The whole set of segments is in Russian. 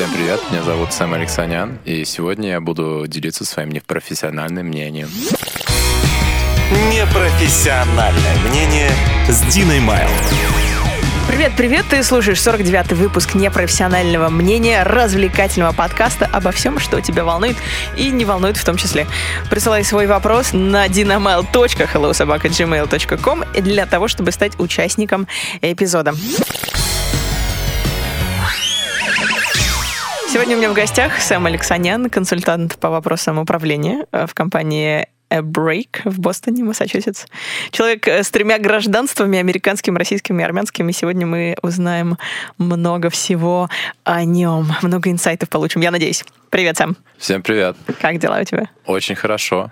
Всем привет, меня зовут Сэм Алексанян, и сегодня я буду делиться своим непрофессиональным мнением. Непрофессиональное мнение с Диной Майл. Привет, привет! Ты слушаешь 49-й выпуск непрофессионального мнения, развлекательного подкаста обо всем, что тебя волнует и не волнует в том числе. Присылай свой вопрос на dinamail.hellosobaka.gmail.com для того, чтобы стать участником эпизода. Сегодня у меня в гостях Сэм Алексанян, консультант по вопросам управления э, в компании A Break в Бостоне, Массачусетс. Человек э, с тремя гражданствами, американским, российским и армянским. И сегодня мы узнаем много всего о нем. Много инсайтов получим, я надеюсь. Привет, Сэм. Всем привет. Как дела у тебя? Очень хорошо.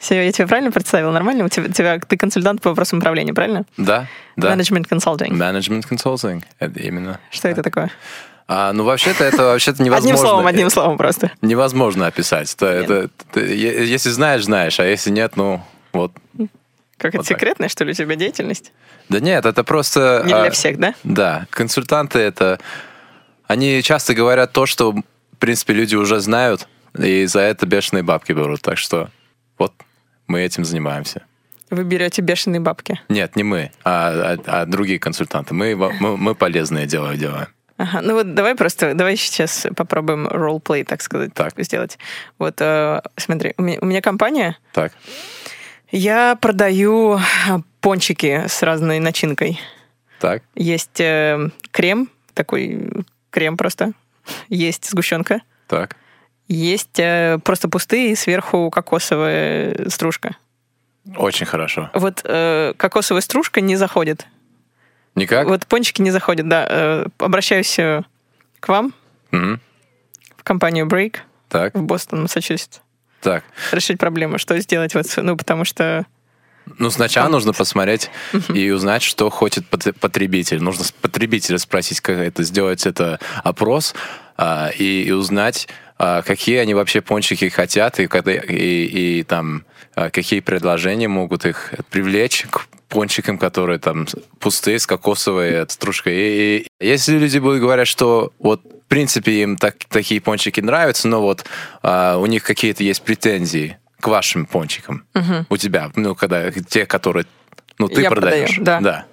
Все, я тебя правильно представил? Нормально? У тебя, тебя, ты консультант по вопросам управления, правильно? Да, да. Management Consulting. Management Consulting. Это именно. Что это такое? А, ну, вообще-то это вообще-то невозможно. Одним словом, одним словом просто. Невозможно описать. Это, это, это, если знаешь, знаешь, а если нет, ну, вот. Как это Вот так. секретная, что ли, у тебя деятельность? Да нет, это просто... Не для а, всех, да? Да, консультанты это... Они часто говорят то, что, в принципе, люди уже знают, и за это бешеные бабки берут. Так что вот мы этим занимаемся. Вы берете бешеные бабки. Нет, не мы, а, а- а другие консультанты. Мы, мы, мы полезное дело делаем. Ага, ну вот давай просто, давай сейчас попробуем ролл-плей, так сказать, Так. сделать. Вот, э, смотри, у меня, у меня компания, Так, я продаю а, пончики с разной начинкой. так, Есть э, крем, такой крем просто, есть сгущенка, так. есть э, просто пустые и сверху кокосовая стружка. Очень хорошо. Вот э, кокосовая стружка не заходит. Никак? Вот пончики не заходят, да. Э, обращаюсь э, к вам Мгм. в компанию Break Так, в Бостон, Массачусетс. так. решить проблему, что сделать, вот, ну, потому что Ну, сначала нужно посмотреть и узнать, что хочет пот- потребитель. Нужно потребителя спросить, как это сделать, это опрос, а, и, и узнать, а, какие они вообще пончики хотят, и, и, и там, а, какие предложения могут их привлечь к пончикам, которые там пустые, с кокосовой стружкой. И, и если люди будут говорить, что вот в принципе им так, такие пончики нравятся, но вот а, у них какие-то есть претензии к вашим пончикам, у тебя, ну, когда те, которые, ну, ты Я продаешь. продаю, да.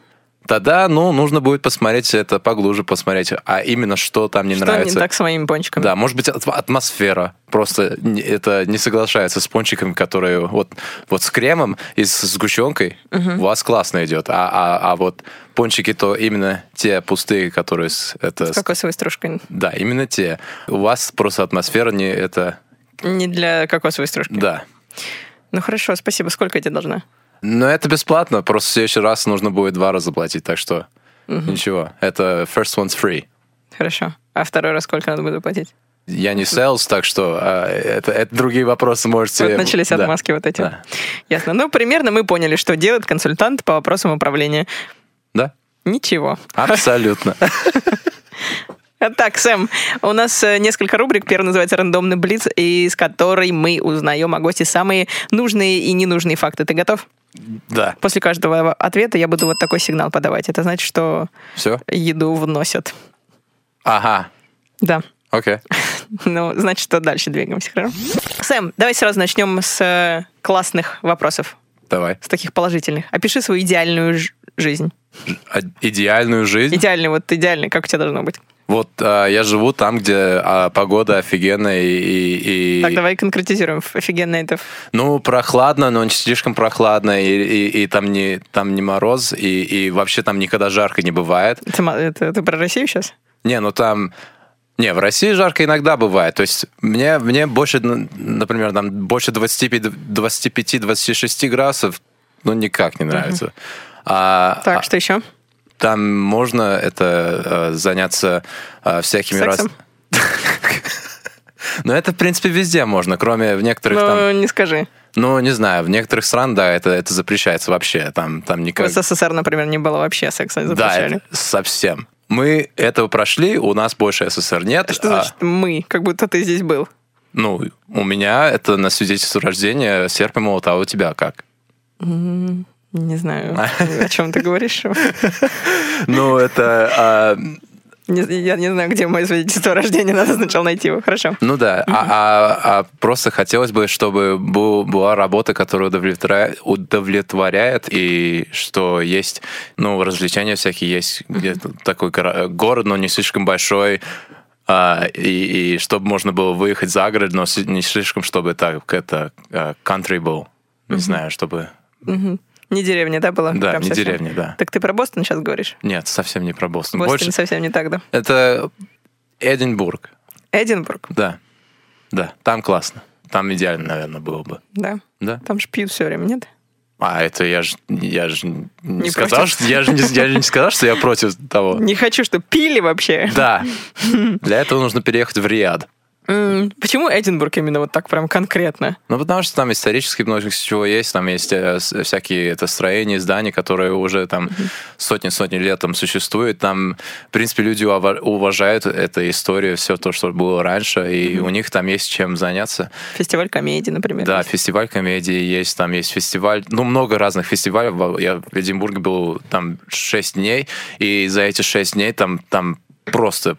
Тогда, ну, нужно будет посмотреть это поглубже, посмотреть, а именно что там не что нравится. не так с моими пончиками. Да, может быть, атмосфера просто это не соглашается с пончиками, которые вот, вот с кремом и с сгущенкой у вас классно идет, а, а, а вот пончики то именно те пустые, которые с, это, с- кокосовой стружкой. да, именно те. У вас просто атмосфера не это, Не для кокосовой стружки. да. Ну хорошо, спасибо. Сколько я тебе должна? Но это бесплатно, просто в следующий раз нужно будет два раза платить, так что ничего. Это first one's free. Хорошо. А второй раз сколько надо будет платить? Я не sales, так что а, это, это другие вопросы можете... Вот начались Да. отмазки вот эти. Да. Ясно. Ну, примерно мы поняли, что делает консультант по вопросам управления. Да, Ничего. абсолютно. Так, Сэм, у нас э, несколько рубрик. Первая называется «Рандомный блиц», из которой мы узнаем о госте самые нужные и ненужные факты. Ты готов? Да, После каждого ответа я буду вот такой сигнал подавать. Это значит, что все? еду вносят. Ага, Да. окей. Ну, значит, что дальше двигаемся, хорошо? Сэм, давай сразу начнем с э, классных вопросов, Давай. с таких положительных. Опиши свою идеальную жизнь. А Идеальную жизнь. Идеальный, вот идеальный, как у тебя должно быть. Вот а, я живу там, где а, погода офигенная и, и- и- Так, давай конкретизируем. Офигенно это. ну прохладно, но не слишком прохладно и, и- и там не там не мороз и, и вообще там никогда жарко не бывает. Это, это ты про Россию сейчас? Не, ну там... Не, в России жарко иногда бывает. То есть мне, мне больше, например, там больше 25-26 градусов, ну, никак не нравится. А, Так, а что еще? Там можно это э, заняться э, всякими раз... Сексом? Но это, в принципе, везде можно, кроме в некоторых Ну, там... не скажи. Ну, не знаю, в некоторых странах, да, это, это запрещается вообще. Там, там В никак... СССР, например, не было вообще секса, Да, запрещали. это совсем. Мы этого прошли, у нас больше СССР нет. А что а- значит мы? Как будто ты здесь был. Ну, у меня это на свидетельство рождения серп и молот, а у тебя как? Не знаю, о чем ты говоришь. Ну, это... а, Не- я не знаю, где мое свидетельство о рождении, надо сначала найти его. Хорошо. Ну да, а, а- а просто хотелось бы, чтобы был- была работа, которая удовлетворяет, удовлетворяет, и что есть, ну, развлечения всякие, есть где-то такой город, но не слишком большой, а, и, и чтобы можно было выехать за город, но не слишком, чтобы так это а, country был, не знаю, чтобы... Мгм. Не деревня, да, была? Да, Прям не совсем? деревня, да. Так ты про Бостон сейчас говоришь? Нет, совсем не про Бостон. Бостон Больше совсем не так, да? это Эдинбург, Эдинбург, да, да, там классно, там идеально, наверное, было бы, да. да. Там же пьют все время, нет? А это я же я же не, Не сказал, против? что я же не, я же не сказал, что я против того. Не хочу, чтобы пили вообще. Да. Для этого нужно переехать в Риад. Почему Эдинбург именно вот так прям конкретно? Ну, потому что там исторически много чего есть, там есть э, с- всякие это строения, здания, которые уже там сотни-сотни лет там существуют. Там, в принципе, люди ува- уважают эту историю, все то, что было раньше, и у них там есть чем заняться. Фестиваль комедии, например. Да, есть. фестиваль комедии есть, там есть фестиваль, ну, много разных фестивалей. Я в Эдинбурге был там 6 дней, и за эти 6 дней там, там просто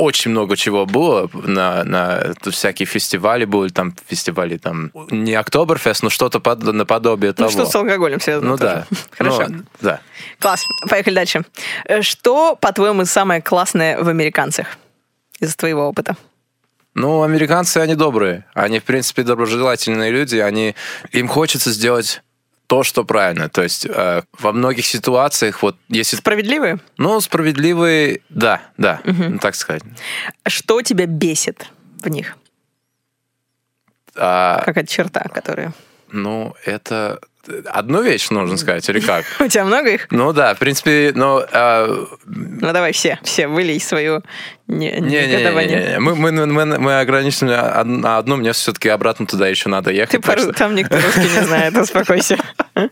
очень много чего было на, на всякие фестивали были, там фестивали там не Октоберфест, но что-то под, наподобие Ну, того. что с алкоголем связано Ну тоже. да. Хорошо. Ну, да. Класс. Поехали дальше. Э, Что, по-твоему, самое классное в американцах из твоего опыта? Ну, американцы, они добрые. Они, в принципе, доброжелательные люди. Они, им хочется сделать то, что правильно. То есть э, во многих ситуациях, вот если... Справедливые? Ну, справедливые, да, да, ну, так сказать. Что тебя бесит в них? А, Какая-то черта, которая... ну, это одну вещь, нужно сказать, или как? У тебя много их? Ну да, в принципе, но... а, Ну давай все, все, вылей свою не- негодование. Не-не-не, мы, мы, мы, мы ограничены на одну, мне все-таки обратно туда еще надо ехать. Ты пару- что- там никто русский не знает, успокойся.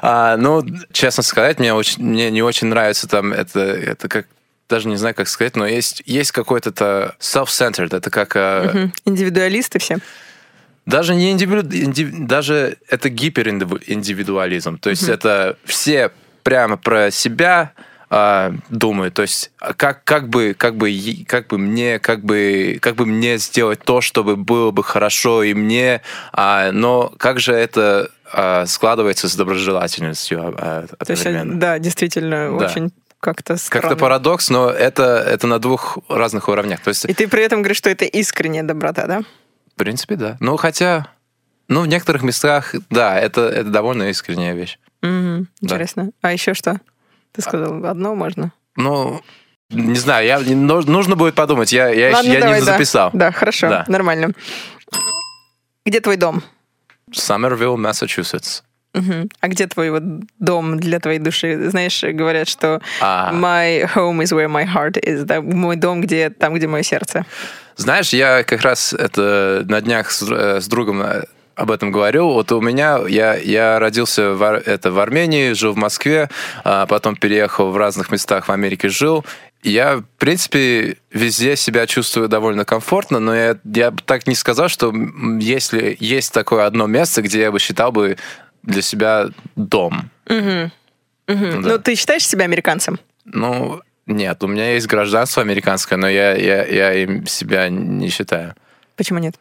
А, ну, честно сказать, мне, очень, мне не очень нравится там это, это как даже не знаю, как сказать, но есть, есть какой-то self-centered, это как... э, Мгм. Индивидуалисты все. Даже не индивиду, инди- даже это гипериндивидуализм. То есть это все прямо про себя а, думают. То есть а как, как бы как бы как бы мне как бы как бы мне сделать то, чтобы было бы хорошо и мне, а, но как же это а, складывается с доброжелательностью а, а, То есть, одновременно? да, действительно, Да. очень как-то странно. Как-то парадокс, но это это на двух разных уровнях. То есть И ты при этом говоришь, что это искренняя доброта, да? В принципе, да. Ну, хотя, ну, в некоторых местах, да, это, это довольно искренняя вещь. Да. Интересно. А еще что? Ты сказал, одно можно? Ну, не знаю, я, ну- нужно будет подумать, я, я, Ладно, я давай, не да. записал. Да, хорошо, Да. нормально. Где твой дом? Сомервилл, Массачусетс. А где твой вот дом для твоей души? Знаешь, говорят, что А, my home is where my heart is. Да? Мой дом где там, где мое сердце. Знаешь, я как раз это на днях с, э, с другом э, об этом говорил. Вот у меня, я, я родился в, это, в Армении, жил в Москве, а потом переехал в разных местах в Америке, жил. Я, в принципе, везде себя чувствую довольно комфортно, но я, я бы так не сказал, что если есть такое одно место, где я бы считал бы для себя дом. Мгм. Ну да. Ну, ты считаешь себя американцем? Ну, нет, у меня есть гражданство американское, но я, я, я им себя не считаю. Почему нет?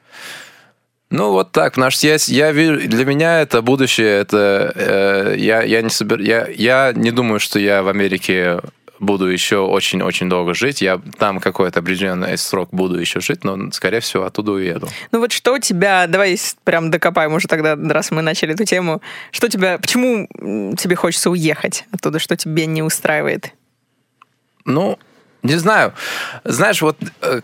Ну, вот так, потому что я, я вижу, для меня это будущее, это э, я, я, не собер, я, я не думаю, что я в Америке буду еще очень-очень долго жить. Я там какой-то определенный срок буду еще жить, но, скорее всего, оттуда уеду. Ну вот что у тебя, давай прям докопаем уже тогда, раз мы начали эту тему, что тебя, почему тебе хочется уехать оттуда, что тебе не устраивает? Ну, не знаю. Знаешь, вот э,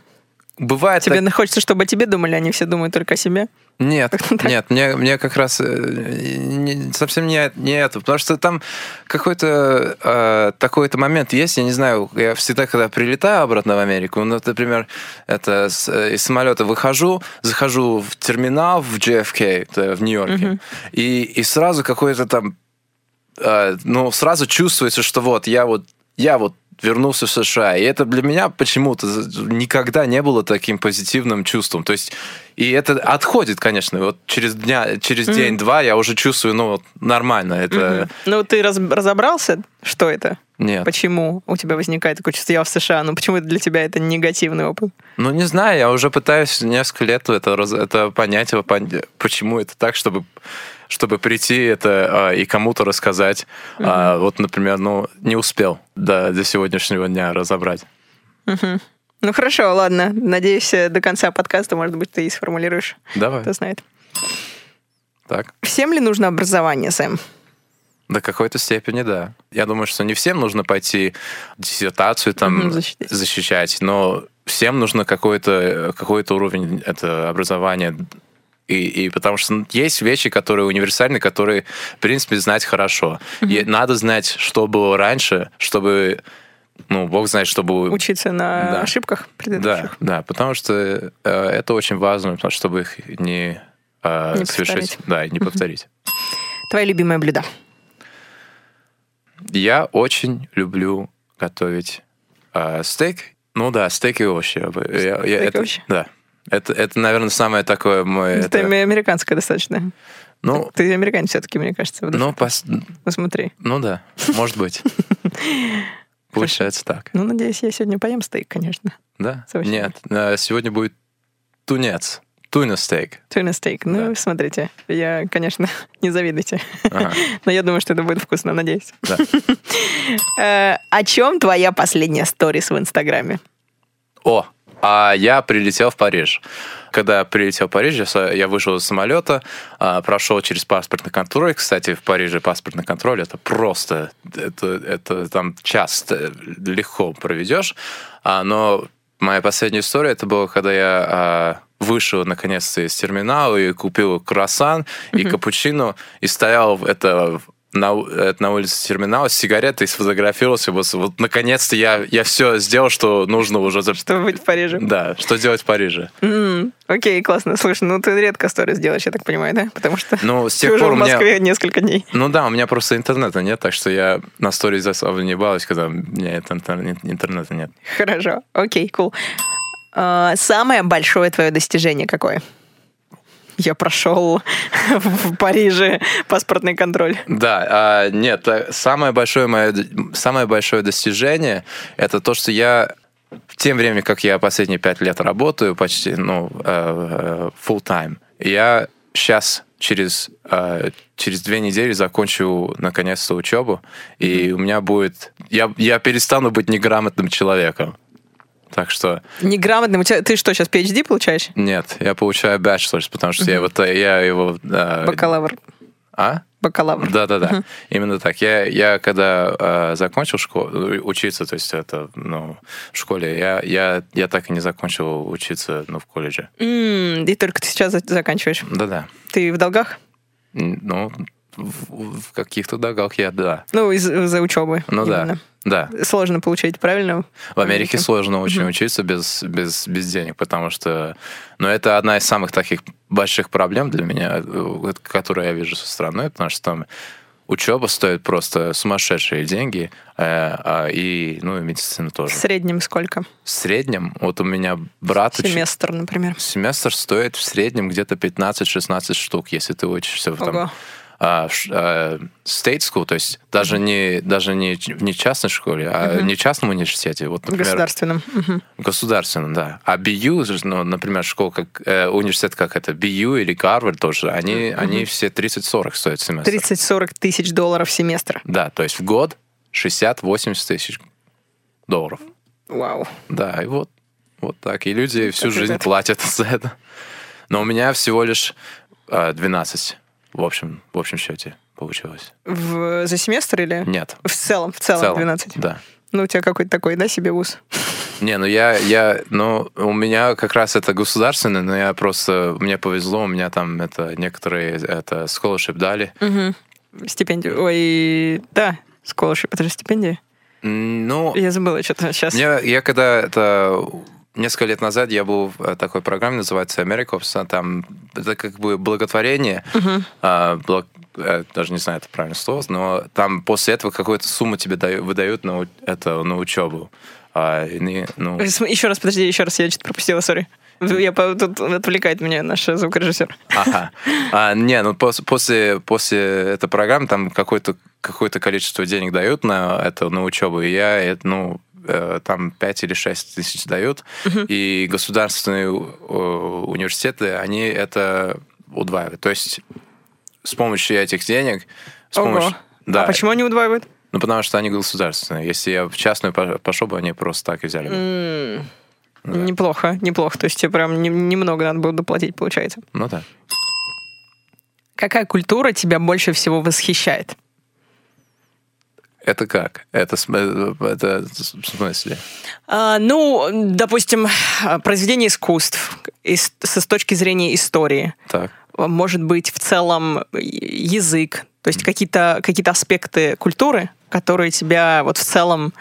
бывает... Тебе так- хочется, чтобы о тебе думали, они все думают только о себе? Нет, нет, мне, мне как раз э, не- совсем не, не это, потому что там какой-то э, такой-то момент есть, я не знаю, я всегда, когда прилетаю обратно в Америку, ну, например, это с- э, из самолета выхожу, захожу в терминал в JFK, в Нью-Йорке, и, и сразу какой-то там, э, ну, сразу чувствуется, что вот я вот, я вот вернулся в США. И это для меня почему-то никогда не было таким позитивным чувством. То есть, и это отходит, конечно. Вот через, дня, через mm-hmm. день-два я уже чувствую, ну, нормально. Это... Mm-hmm. Ну, ты раз, разобрался, что это? Нет. Почему у тебя возникает такое чувство, я в США, ну почему для тебя это негативный опыт? Ну, не знаю, я уже пытаюсь несколько лет это, это понять, почему это так, чтобы чтобы прийти это а, и кому-то рассказать. Угу. А, вот, например, ну, не успел до, до сегодняшнего дня разобрать. Угу. Ну хорошо, ладно. Надеюсь, до конца подкаста, может быть, ты и сформулируешь. Давай. Кто знает. Так. Всем ли нужно образование, Сэм? До какой-то степени, да. Я думаю, что не всем нужно пойти диссертацию там защищать. защищать, но всем нужно какой-то какой уровень это образования и, и потому что есть вещи, которые универсальны, которые, в принципе, знать хорошо. Mm-hmm. И надо знать, что было раньше, чтобы ну, бог знает, чтобы... Учиться на да. ошибках предыдущих. Да, да, потому что э, это очень важно, чтобы их не, э, не совершить. Повторить. Да, и не повторить. Твое любимое блюдо? Я очень люблю готовить э, стейк. Ну да, стейк и овощи. Я, стейк и овощи? Да. Это, это, наверное, самое такое мое... Это, это... американское достаточно. Ну, ты американец все-таки, мне кажется. Ну, пос... Посмотри. Ну да, может быть. Получается так. Ну, надеюсь, я сегодня поем стейк, конечно. Да? Нет, сегодня будет тунец. Туна стейк. Туна стейк. Ну, да. смотрите, я, конечно, не завидуйте. Ага. Но я думаю, что это будет вкусно, надеюсь. Да. Э, о чем твоя последняя сторис в Инстаграме? О, а я прилетел в Париж. Когда я прилетел в Париж, я вышел из самолета, а, прошел через паспортный контроль. Кстати, в Париже паспортный контроль это просто, это, это там час легко проведешь. А, но моя последняя история, это было, когда я а, вышел наконец-то из терминала и купил круассан mm-hmm. и капучино, и стоял это на, на улице терминала с сигаретой, сфотографировался. Вот, вот наконец-то я, я все сделал, что нужно уже. Чтобы быть в Париже. Да, что делать в Париже. Mm, окей, классно. Слушай, ну ты редко сторис делаешь, я так понимаю, да? Потому что ну, с тех ты пор уже в Москве меня... несколько дней. Ну да, у меня просто интернета нет, так что я на сторис особо не балуюсь, когда у меня интернета нет. Хорошо, окей, кул. Cool. Uh, самое большое твое достижение какое? Я прошел в Париже паспортный контроль. Да, а, нет, э, самое большое мое, самое большое достижение это то, что я в тем времени, как я последние пять лет работаю почти, ну, э, э, full time, я сейчас через, через две недели закончу наконец-то учебу, и у меня будет... Я, я перестану быть неграмотным человеком. Так что... Неграмотным. У тебя, ты что, сейчас PhD получаешь? Нет, я получаю bachelor's, потому что uh-huh. я, вот, я его... Э, Бакалавр. А? Бакалавр. Да-да-да, uh-huh. именно так. Я, я когда э, закончил школу, учиться, то есть это, ну, в школе, я, я, я так и не закончил учиться, ну, в колледже. Mm, и только ты сейчас заканчиваешь? Да-да. Ты в долгах? Ну, в, в каких-то долгах я, да. Ну, из- за учебы. Ну именно. да. Да. Сложно получить, правильно? В Америке сложно очень mm-hmm. учиться без, без, без денег, потому что... Ну, это одна из самых таких больших проблем для меня, э, которую я вижу со стороны, потому что там учеба стоит просто сумасшедшие деньги, э, а, и, ну, и медицина тоже. В среднем сколько? В среднем, вот у меня брат... Семестр, уч... например. Семестр стоит в среднем где-то 15-16 штук, если ты учишься в там а, а, state school, то есть даже не, даже не в не частной школе, а uh-huh. не частном университете. Вот, например, государственном. Uh-huh. Государственном, да. А BU, ну, например, школа, как э, университет, как это, BU или Гарвард тоже, они, uh-huh. они все 30-40 стоят семестр. 30-40 тысяч долларов в семестр. Да, то есть в год 60-80 тысяч долларов. Вау. Да, и вот, вот так. И люди всю как жизнь это? платят за это. Но у меня всего лишь э, 12 в общем, в общем счете получилось. В, за семестр или? Нет. В целом, в целом, в целом 12? Да. Ну, у тебя какой-то такой, да, себе вуз? Не, ну я, я, ну, у меня как раз это государственный, но я просто, мне повезло, у меня там это некоторые, это scholarship дали. Угу. Стипендию, ой, да, scholarship, это же стипендия? Ну... Я забыла что-то сейчас. Я, я когда это Несколько лет назад я был в э, такой программе, называется Americops. Там это как бы благотворение. Uh-huh. э, даже не знаю, это правильное слово, но там после этого какую-то сумму тебе даю, выдают на, это, на учебу. А, не- ну, Еще раз, подожди, еще раз, я что-то пропустила, сори. Я, тут отвлекает меня наш звукорежиссер. Ага. А, не, ну пос- после, после этой программы там какое-то какое количество денег дают на это, на учебу, и я, это, ну, там 5 или 6 тысяч дают, и государственные э, университеты, они это удваивают. То есть с помощью этих денег... С Ого. помощью, да, А почему они удваивают? Ну, потому что они государственные. Если я в частную по- пошел бы, они просто так и взяли бы. М, Неплохо, неплохо. То есть тебе прям не- немного надо было доплатить, получается. Ну да. Какая культура тебя больше всего восхищает? Это как? Это, это в смысле? А, ну, допустим, произведение искусств ис- с, точки зрения истории. Так. Может быть, в целом язык, то есть какие-то какие аспекты культуры, которые тебя вот в целом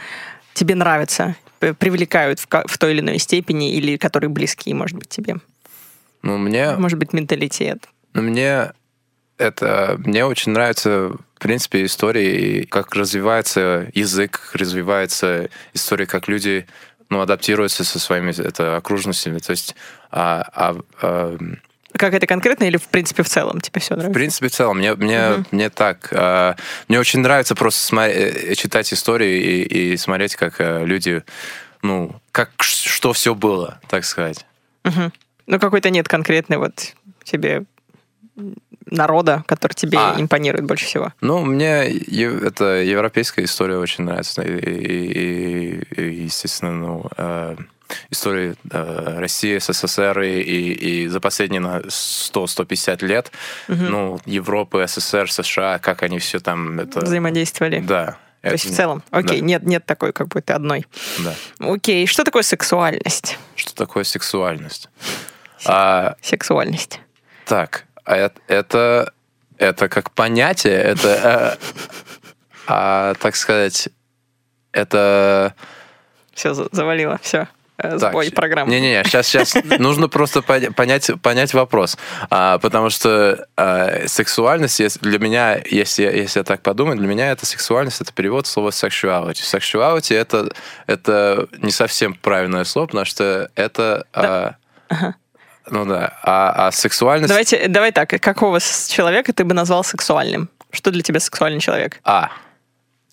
тебе нравятся, привлекают в, в той или иной степени, или которые близки, может быть, тебе. Ну, мне... Может быть, менталитет. Ну, мне это мне очень нравится, в принципе, история и как развивается язык, как развивается история, как люди ну, адаптируются со своими это, окружностями. То есть, а, а, а, Как это конкретно или в принципе в целом тебе все в нравится? принципе, в целом, мне, мне, мне так. а, мне очень нравится просто смотри- э, читать истории и, и смотреть, как э, люди, ну, как что все было, так сказать. Мгм. Ну, какой-то нет конкретный вот тебе народа, который тебе А. импонирует больше всего. Ну, мне это европейская история очень нравится. И, и- и, естественно, ну, э, история э, России, СССР и, и, и за последние на 100-150 лет, ну, Европы, СССР, США, как они все там... Это, Взаимодействовали. да. То есть в целом, окей, нет, нет такой какой-то одной. Да. Окей, что такое сексуальность? Что такое сексуальность? А, Сексуальность. Так, это, это как понятие, это, э, а, так сказать, это... Все, завалило, все. Сбой щ- программы. Не-не-не, сейчас, сейчас нужно просто поня- понять, понять вопрос. А, потому что а, сексуальность, если- для меня, если, если я так подумать, для меня это сексуальность, это перевод слова sexuality. Sexuality это, это не совсем правильное слово, потому что это... а, Ну да, а, а сексуальность... Давайте, давай так, какого человека ты бы назвал сексуальным? Что для тебя сексуальный человек? А.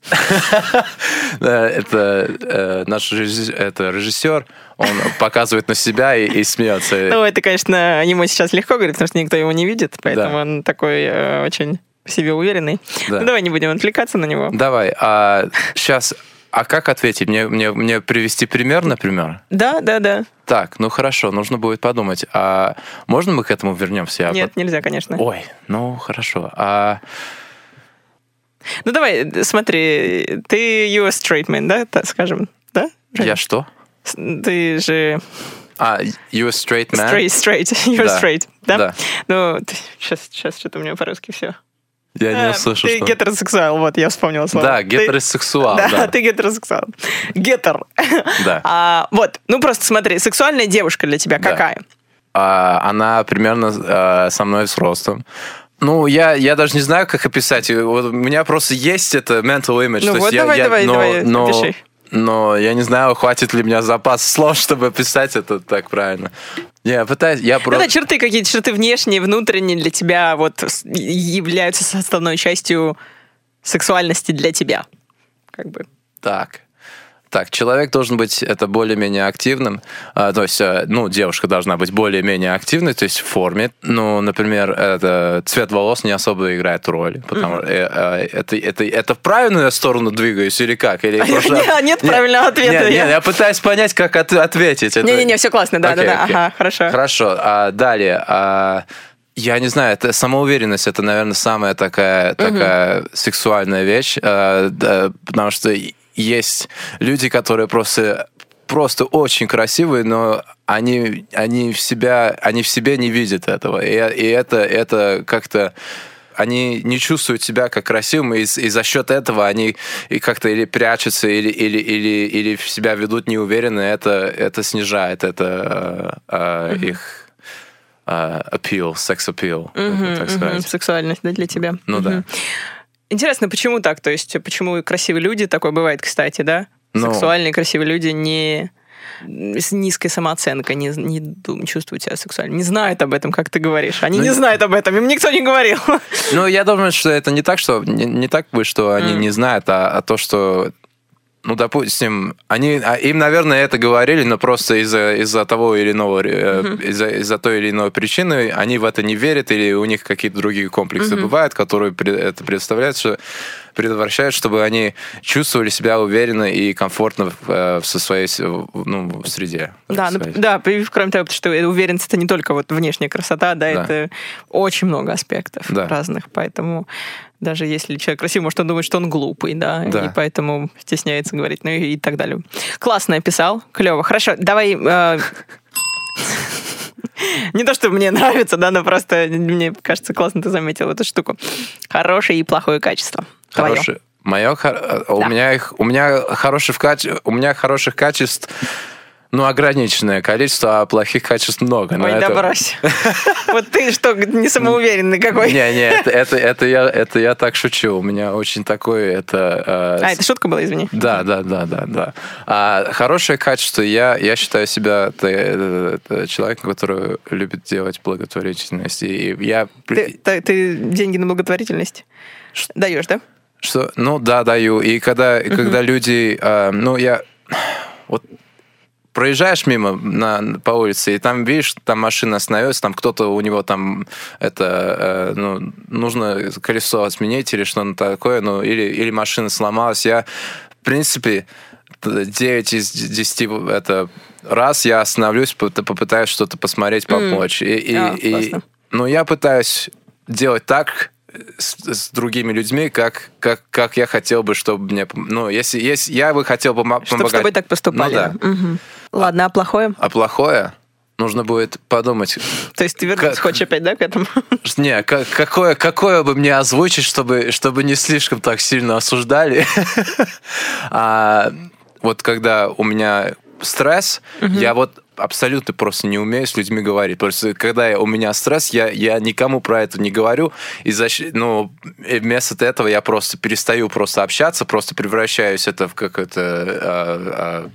Это э, наш режиссер, он показывает на себя и, смеется. Ну, это, конечно, ему сейчас легко говорить, потому что никто его не видит, поэтому он такой э, очень в себе уверенный. Да. Ну, давай не будем отвлекаться на него. Давай, а сейчас, а как ответить? Мне, мне, мне привести пример, например? Да, да, да. Так, ну хорошо, нужно будет подумать. А можно мы к этому вернемся? Я Нет, нельзя, конечно. Ой, ну хорошо. А, Ну, давай, смотри, ты US straight man, да, так скажем, да? Я что? Ты же А, you a straight man? straight, straight, you're Да. straight, да? Да. Ну, сейчас, сейчас что-то у меня по-русски все. Я не А, услышу, Ты что... гетеросексуал, вот, я вспомнила слово. Да, Ты- гетеросексуал, Да, да. ты гетеросексуал. Гетер. Да. А, вот, ну просто смотри, сексуальная девушка для тебя Да. какая? А, она примерно э, со мной с ростом. Ну, я, я даже не знаю, как описать. Вот у меня просто есть это mental image. Ну вот, я- давай, я- давай, но, давай, но, пиши. Но я не знаю, хватит ли меня запас слов, чтобы описать это так правильно. Я пытаюсь, я просто... да, черты какие-то, черты внешние, внутренние для тебя вот являются составной частью сексуальности для тебя. Как бы. Так. Так, человек должен быть это более-менее активным, а, то есть, э, ну, девушка должна быть более-менее активной, то есть в форме. Ну, например, это цвет волос не особо играет роль, потому что это, это, это в правильную сторону двигаюсь или как? Или просто- Не, нет правильного ответа. Нет, Я- нет, я пытаюсь понять, как от- ответить. Это- Не-не-не, все классно, да, Окей, да, да, окей. ага, хорошо. Хорошо. А, далее. а, я не знаю, это самоуверенность, это, наверное, самая такая, такая сексуальная вещь, а, да, потому что есть люди, которые просто просто очень красивые, но они, они, в себя, они в себе не видят этого. И, и это, это как-то они не чувствуют себя как красивым, и, и за счет этого они и как-то или прячутся, или, или, или, или в себя ведут неуверенно, это, это снижает это, э, э, их а, appeal, секс-appeal, Мгм, так мгм, сказать. Сексуальность, да, для тебя. Ну Мгм. да. Интересно, почему так? То есть, почему красивые люди, такое бывает, кстати, да? Ну. Сексуальные красивые люди не с низкой самооценкой, не, не дум- чувствуют себя сексуально, не знают об этом, как ты говоришь. Они Ну, не не- знают об этом, им никто не говорил. Ну, я думаю, что это не так, что не, не так бы, что они Мгм. не знают, а, а то, что ну, допустим, они, а им, наверное, это говорили, но просто из-за из того или иного, э, из-за, из-за той или иной причины они в это не верят, или у них какие-то другие комплексы Мгм. бывают, которые это представляют, что предотвращают, чтобы они чувствовали себя уверенно и комфортно в, э, со своей ну, в среде. Да, ну, да, кроме того, что уверенность это не только вот внешняя красота, да, Да. это очень много аспектов Да. разных, поэтому даже если человек красивый, может он думает, что он глупый, да, Да. и поэтому стесняется говорить, ну и, и так далее. Классно описал, клево. Хорошо, давай. э, Не то, что мне нравится, да, но просто мне кажется, классно ты заметил эту штуку. Хорошее и плохое качество. Хороший. Мое, хор- у меня их, у меня хороших каче- у меня хороших качеств, ну ограниченное количество, а плохих качеств много. но Ой, да это- брось. Вот ты что, не самоуверенный какой? Не, не, это, это, я, это я так шучу. У меня очень такой, это. э, А, это шутка была, извини. Да, да, да, да, да. А хорошее качество, я, я считаю себя э, человеком, который любит делать благотворительность. И я... Ты, ты- деньги на благотворительность даешь, да? Что? Ну да, даю. И когда, когда люди, э, ну я, вот проезжаешь мимо на, по улице, и там видишь, там машина остановилась, там кто-то у него там это, э, ну, нужно колесо сменить или что-то такое, ну, или, или машина сломалась. Я, в принципе, 9 из 10 это раз я остановлюсь, попытаюсь что-то посмотреть, помочь. И, и- А, и- классно. ну, я пытаюсь делать так с, с другими людьми, как, как, как я хотел бы, чтобы мне... Ну, если, если я бы хотел помо- Чтобы с помогать... тобой так поступали. Ну да. Мгм. Ладно, а плохое? А плохое? Нужно будет подумать, То есть ты вернуться Как- хочешь опять, да, к этому? не, ка- какое, какое бы мне озвучить, чтобы, чтобы не слишком так сильно осуждали. А вот когда у меня стресс, я вот абсолютно просто не умею с людьми говорить. Просто когда я- у меня стресс, я, я никому про это не говорю. И защ- ну, вместо этого я просто перестаю просто общаться, просто превращаюсь это в какое-то... а, а,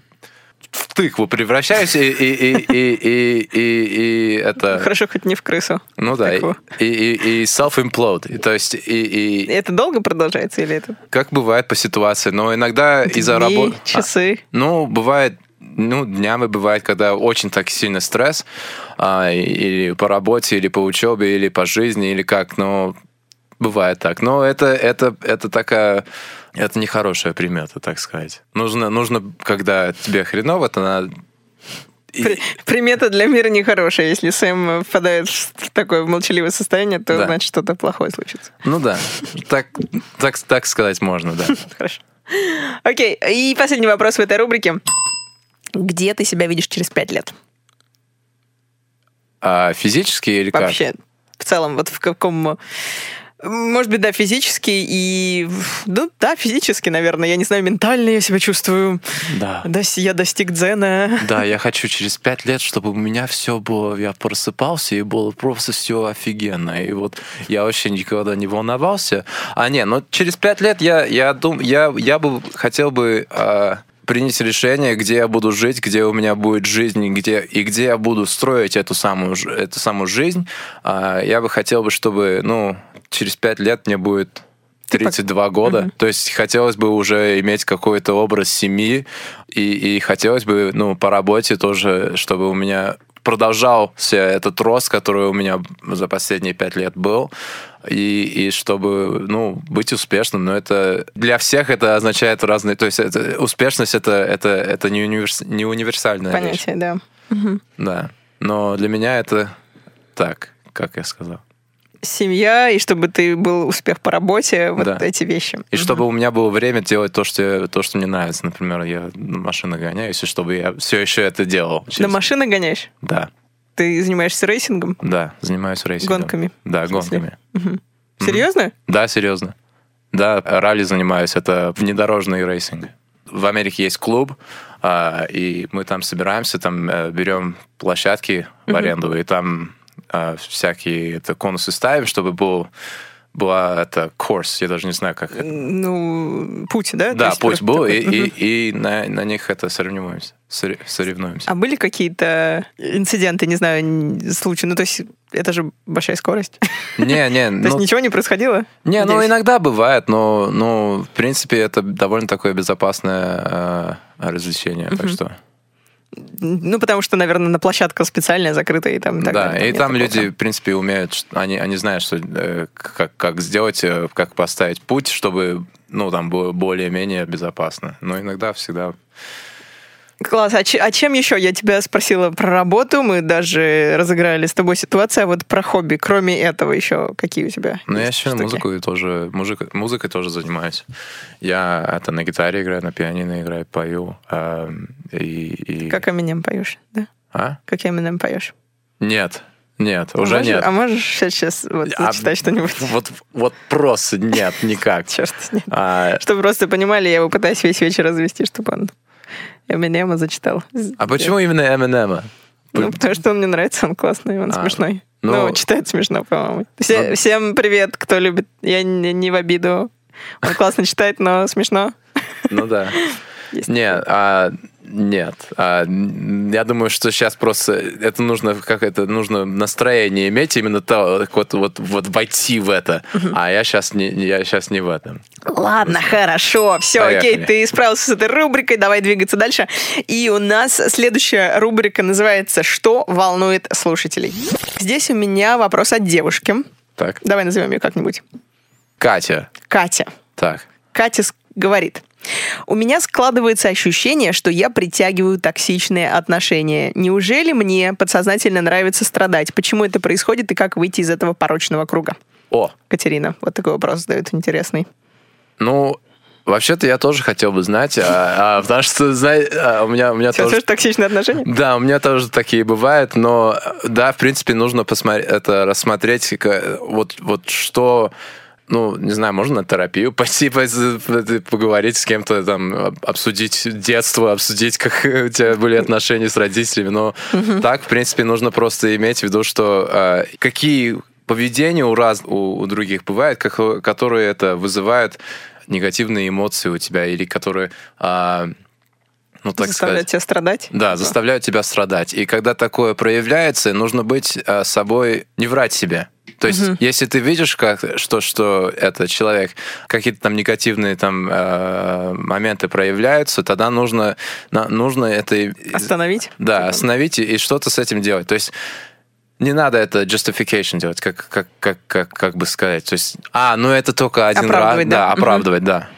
в тыкву превращаюсь, и, и, и, и, и, и, и это... Хорошо, хоть не в крысу. Ну да, и, Тыкву. и, и- и self-implode. И То есть, и, И это долго продолжается или это как бывает по ситуации, но иногда из-за работы... часы? Ну, бывает, ну, днями бывает, когда очень так сильно стресс, а, или по работе, или по учебе, или по жизни, или как, но бывает так. Но это, это, это такая... Это нехорошая примета, так сказать. Нужно, нужно, когда тебе хреново, то надо... и- При- примета для мира нехорошая. Если Сэм впадает в такое молчаливое состояние, то Да. значит что-то плохое случится. Ну да, так, так, так сказать можно, да. Хорошо. Окей, и последний вопрос в этой рубрике. Где ты себя видишь через пять лет? А физически или как? Вообще, в целом, вот в каком... Может быть, да, физически и... Ну, да, физически, наверное. Я не знаю, ментально я себя чувствую. Да. Дос- Я достиг дзена. Да, я хочу через пять лет, чтобы у меня все было, я просыпался, и было просто все офигенно. И вот я вообще никогда не волновался. А не, ну через пять лет я, я, дум, я, я бы хотел бы а, принять решение, где я буду жить, где у меня будет жизнь, и где, и где я буду строить эту самую, эту самую жизнь. А, я бы хотел бы, чтобы, ну, через пять лет мне будет 32 года. То есть хотелось бы уже иметь какой-то образ семьи, и, и хотелось бы, ну, по работе тоже, чтобы у меня продолжался этот рост, который у меня за последние пять лет был, и, и чтобы, ну, быть успешным. Но это для всех это означает разные... То есть это, успешность это, это, это не, универс, не универсальная вещь. Понятие, да. Да. Но для меня это так, как я сказал. Семья, и чтобы ты был успех по работе, вот Да. эти вещи. И чтобы у меня было время делать то, что, я- то, что мне нравится. Например, я на машину гоняюсь, и чтобы я все еще это делал. На Через- машины гоняешь? Да, Ты занимаешься racing ом? да, занимаюсь racing ом. Гонками? Да, гонками. Мгм. Серьезно? Да, серьезно. Да, ралли занимаюсь, это внедорожный racing. В Америке есть клуб, а, и мы там собираемся, там э, берем площадки в аренду, и там а, всякие это конусы ставим, чтобы был была это курс, я даже не знаю, как это. Ну, путь, да? Да, путь был, такой, и, и, и на, на них это соревнуемся. Соревнуемся. А были какие-то инциденты, не знаю, случаи? Ну, то есть это же большая скорость. Не, не, То есть ну, ничего не происходило? не, ну иногда бывает, но, но в принципе это довольно такое безопасное э, развлечение, так что. Ну, потому что, наверное, на площадка специальная, закрытая и там так да, далее. и там такого люди, прям. в принципе, умеют, они, они знают, что, э, как, как сделать, э, как поставить путь, чтобы, ну, там было более-менее безопасно. Но иногда всегда... Класс. А, че- а чем еще? Я тебя спросила про работу, мы даже разыграли с тобой ситуацию, а вот про хобби. Кроме этого еще какие у тебя Ну, я еще штуки? музыку тоже, музыка, музыкой тоже занимаюсь. Я это на гитаре играю, на пианино играю, пою. эм, и, и- Как Eminem поешь, да? А? Как Eminem поешь? Нет, нет, А уже можешь- нет. А можешь сейчас вот, А, зачитать что-нибудь? Вот, вот просто нет, никак. Черт, нет. А, Чтобы просто понимали, я его пытаюсь весь вечер развести, чтобы он Эминема зачитал. а почему именно Eminem? Ну, потому что он мне нравится, он классный, он А, смешной. ну- Ну, читает смешно, по-моему. Все- Ну- Всем привет, кто любит. Я не, не в обиду. Он классно читает, но смешно. Ну да. Нет, а, нет. А, я думаю, что сейчас просто это нужно как это нужно настроение иметь именно то вот вот вот войти в это. А я сейчас не я сейчас не в этом. Ладно, хорошо, все, Поехали. окей, ты справился с этой рубрикой, давай двигаться дальше. И у нас следующая рубрика называется «Что волнует слушателей?». Здесь у меня вопрос от девушки. Так. Давай назовем ее как-нибудь. Катя. Катя. Так. Катя говорит. У меня складывается ощущение, что я притягиваю токсичные отношения. Неужели мне подсознательно нравится страдать? Почему это происходит и как выйти из этого порочного круга? О, Катерина, вот такой вопрос задает интересный. ну вообще-то я тоже хотел бы знать, а, а, потому что знай- а, у меня у меня Все, тоже токсичные отношения? Да, у меня тоже такие бывают, но да, в принципе, нужно посмотреть, это рассмотреть, ка- вот, вот что, ну, не знаю, можно на терапию пойти, поговорить с кем-то, там, об- обсудить детство, обсудить, как у тебя были отношения с родителями, но так, в принципе, нужно просто иметь в виду, что э, какие поведения у, раз, у, у других бывают, как, которые это вызывают негативные эмоции у тебя, или которые, а, ну, так сказать... Заставляют тебя страдать? Да, заставляют тебя страдать. И когда такое проявляется, нужно быть э, собой, не врать себе. То есть, если ты видишь, как, что, что этот человек, какие-то там негативные там э, моменты проявляются, тогда нужно, на- нужно это... Остановить? Да, Типа, остановить и, и что-то с этим делать. То есть, не надо это justification делать, как, как, как, как, как бы сказать. То есть, а, ну это только один раз. Да? Да, оправдывать, да.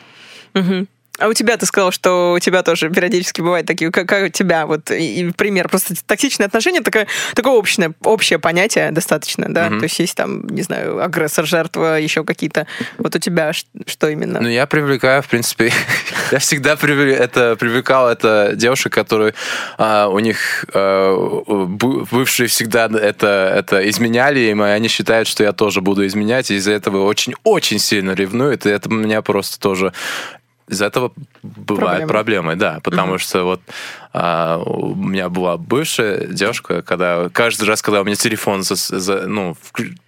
Мгм. А у тебя ты сказал, что у тебя тоже периодически бывают такие, как, как у тебя, вот и, пример. Просто токсичные отношения такое, такое общее, общее понятие достаточно, да? Мгм. То есть есть там, не знаю, агрессор, жертва, еще какие-то. Вот у тебя что именно? Ну, я привлекаю, в принципе, я всегда привле- это, привлекал это девушек, которые а, у них а, бывшие всегда это, это изменяли им, и они считают, что я тоже буду изменять, и из-за этого очень-очень сильно ревнуют, и это меня просто тоже из-за этого бывают Проблемы. проблемы, да, потому что вот а, у меня была бывшая девушка, когда каждый раз, когда у меня телефон за, за- ну,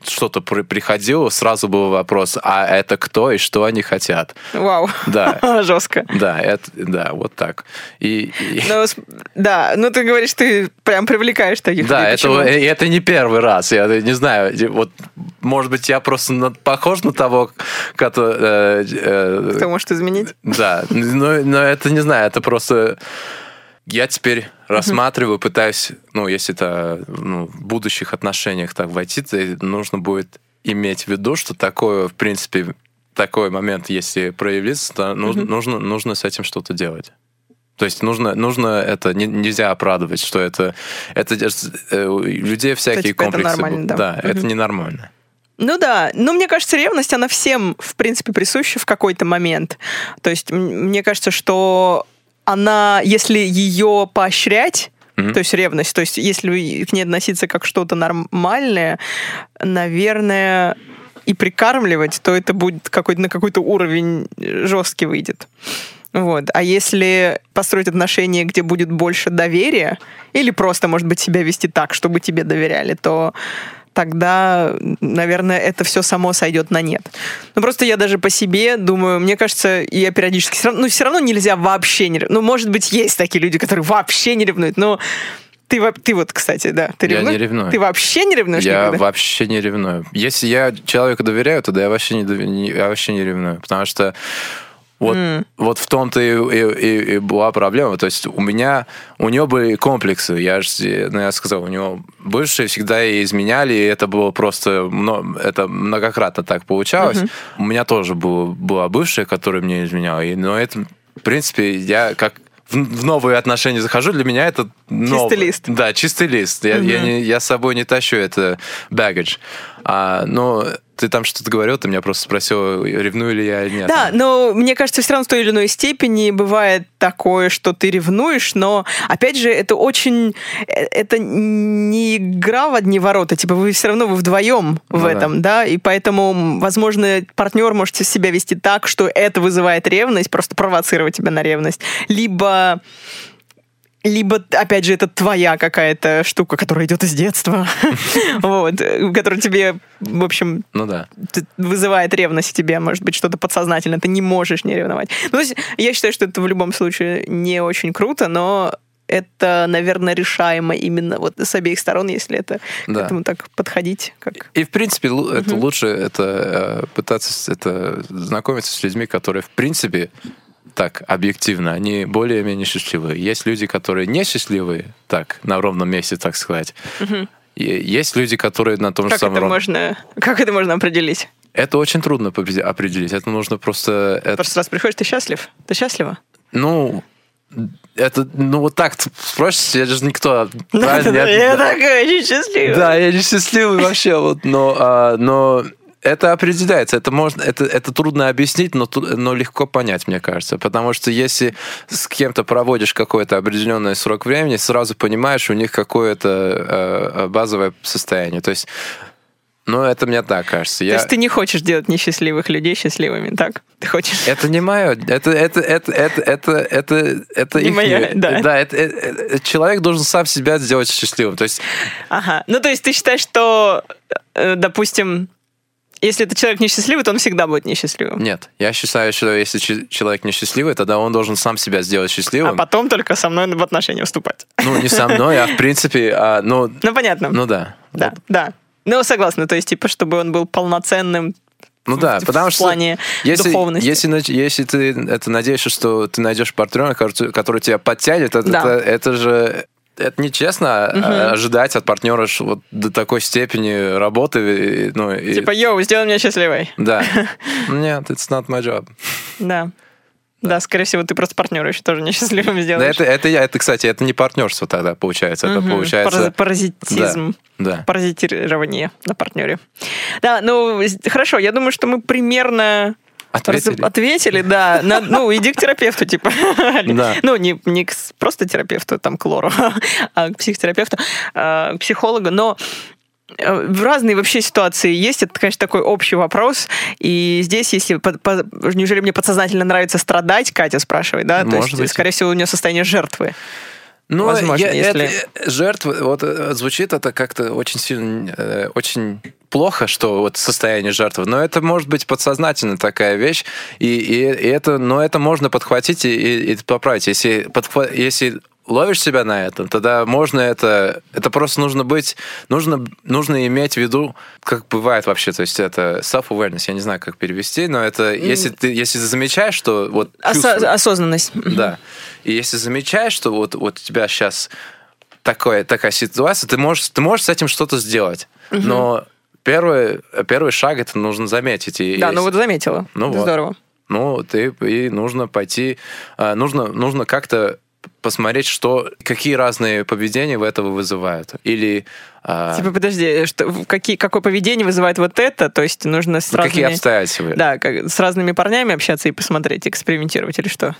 что-то при- приходило, сразу был вопрос, а это кто и что они хотят. Вау. Да, Жестко. да, это, да, вот так. И, и- Ну, с- да, ну ты говоришь, ты прям привлекаешь таких да, людей. это, и это не первый раз. Я не знаю, вот, может быть, я просто на- похож на того, который... э, э, Кто может изменить? Да, но, но это не знаю, это просто я теперь рассматриваю, пытаюсь, ну, если это ну, в будущих отношениях так войти, то нужно будет иметь в виду, что такое, в принципе, такой момент, если проявится, то нужно, нужно, нужно с этим что-то делать. То есть нужно, нужно это не- нельзя оправдывать, что это, это э, у людей всякие типа, это комплексы. нормально, будут. да. это Мгм. ненормально. Ну да, ну мне кажется, ревность, она всем, в принципе, присуща в какой-то момент. То есть мне кажется, что она, если ее поощрять, Мгм. то есть ревность, то есть если к ней относиться как что-то нормальное, наверное, и прикармливать, то это будет какой-то на какой-то уровень жесткий выйдет. Вот. А если построить отношения, где будет больше доверия, или просто, может быть, себя вести так, чтобы тебе доверяли, то тогда, наверное, это все само сойдет на нет. Ну, просто я даже по себе думаю, мне кажется, я периодически... Все равно, ну, все равно нельзя вообще не... Ну, может быть, есть такие люди, которые вообще не ревнуют, но ты, ты вот, кстати, да, ты Я ревнуешь? не ревную. Ты вообще не ревнуешь Я никогда? вообще не ревную. Если я человеку доверяю, тогда я вообще не- я вообще не ревную. Потому что вот, М. вот в том-то и, и- и- была проблема. То есть у меня, у него были комплексы. Я же, ну, я сказал, у него бывшие всегда и изменяли, и это было просто, это многократно так получалось. У меня тоже было, была бывшая, которая мне изменяла. И, но это, в принципе, я как в, в новые отношения захожу, для меня это новый- лист. Да, чистый лист. Я, я, не- я с собой не тащу это baggage. А, но ты там что-то говорил, ты меня просто спросил, ревную ли я или нет. Да, но мне кажется, все равно в той или иной степени бывает такое, что ты ревнуешь, но, опять же, это очень... э, Это не игра в одни ворота, типа вы все равно вы вдвоем в Ну да. этом, да, и поэтому, возможно, партнер может себя вести так, что это вызывает ревность, просто провоцировать тебя на ревность, либо либо, опять же, это твоя какая-то штука, которая идет из детства, вот, которая тебе, в общем, Ну да. вызывает ревность тебе, может быть, что-то подсознательно, ты не можешь не ревновать. Ну, то есть я считаю, что это в любом случае не очень круто, но это, наверное, решаемо именно вот с обеих сторон, если это к Да. этому так подходить, как... И, в принципе, лу- это лучше это э, пытаться это, знакомиться с людьми, которые, в принципе, так, объективно, они более-менее счастливые. Есть люди, которые несчастливые, так, на ровном месте, так сказать. И есть люди, которые на том же Как самом это ров- можно, как это можно определить? Это очень трудно определить. Это нужно просто... это- Просто раз приходишь, ты счастлив? Ты счастлива? Ну, это, ну, вот так спросишь, я же никто... Да, правильно? да, Я- Я такая очень счастлива. Да, я не счастливый вообще, вот, но, а, но это определяется, это можно, это, это трудно объяснить, но, но легко понять, мне кажется, потому что если с кем-то проводишь какой-то определенный срок времени, сразу понимаешь, у них какое-то э, базовое состояние, то есть, ну, это мне так кажется. То Я... есть ты не хочешь делать несчастливых людей счастливыми, так? Ты хочешь... Это не мое, это, это, это, это, это, это, это Не их- моё, да. это, это- это- человек должен сам себя сделать счастливым, то есть, Ага. Ну, то есть ты считаешь, что, э, допустим, если этот человек несчастливый, то он всегда будет несчастливым. Нет, я считаю, что если человек несчастливый, тогда он должен сам себя сделать А счастливым. потом только со мной в отношения вступать. Ну, не со мной, а в принципе, а, ну, Ну, понятно. ну да. да, да. Ну, согласна. То есть, типа, чтобы он был полноценным Ну да, в- потому в что плане если, духовности. если, если ты это надеешься, что ты найдешь партнера, который, который тебя подтянет, это, Да. это, это же это нечестно а, ожидать от партнера вот до такой степени работы. Ну, и- Типа, йоу, сделай меня счастливой. Да. Нет, it's not my job. Да. Да, скорее всего, ты просто партнера еще тоже несчастливым Да, сделаешь. это, это, я- это, кстати, это не партнерство тогда получается. Это Мгм. получается... Параз- Паразитизм. Да. Паразитирование на партнере. Да, ну, хорошо, я думаю, что мы примерно Ответили. ответили, да. На- ну, иди к терапевту, типа. Да. Ну, не, не к просто терапевту, там, к лору, а к психотерапевту, а, к психологу. Но э, в разные вообще ситуации есть. Это, конечно, такой общий вопрос. И здесь, если... по- по- неужели мне подсознательно нравится страдать, Катя спрашивает, да? То Может есть, быть. скорее всего, у нее состояние жертвы. Ну, Возможно, я- если- это- жертва, вот э, звучит это как-то очень сильно, э, очень плохо, что вот состояние жертвы, но это может быть подсознательно такая вещь, и, и, и это, но это можно подхватить и, и- и поправить. Если, подхва- если ловишь себя на этом, тогда можно это, это просто нужно быть, нужно, нужно иметь в виду, как бывает вообще, то есть это self-awareness, я не знаю, как перевести, но это, если ты, если ты замечаешь, что вот Осо- осознанность. да. И если замечаешь, что вот, вот у тебя сейчас такое, такая ситуация, ты можешь, ты можешь с этим что-то сделать. Но первый, первый шаг это нужно заметить. И Да, ну если- вот заметила. Ну вот. Здорово. ну, ты и нужно пойти, а, нужно, нужно как-то посмотреть, что, какие разные поведения в этого вызывают. Или а, Типа, подожди, что, какие, какое поведение вызывает вот это? То есть нужно с ну, какие разными... обстоятельства. Да, как, с разными парнями общаться и посмотреть, экспериментировать или что?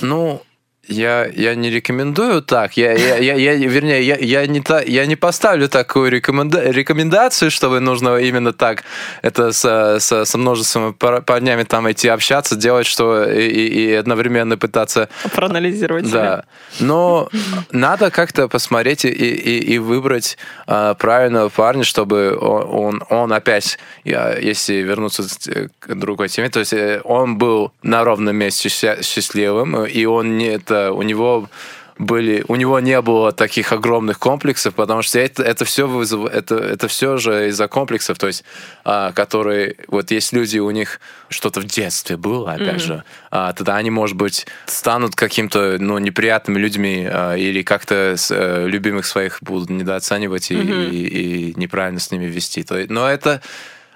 Ну, Я, я не рекомендую так. Я, я, я, я, вернее, я, я, не та, я не поставлю такую рекоменда, рекомендацию, чтобы нужно именно так это со, со, со множеством пар- парнями там идти общаться, делать что и, и одновременно пытаться... Проанализировать себя. Да. Но надо как-то посмотреть и, и, и выбрать а, правильного парня, чтобы он, он, он опять, я, если вернуться к другой теме, то есть э, он был на ровном месте сча- счастливым, и он не это у него были, у него не было таких огромных комплексов, потому что это, это все вызов, это, это все же из-за комплексов, то есть, а, которые, вот есть люди, у них что-то в детстве было, опять Мгм. же, а, тогда они, может быть, станут каким-то, ну, неприятными людьми а, или как-то с, э, любимых своих будут недооценивать и, Мгм. и, и неправильно с ними вести. То, но это,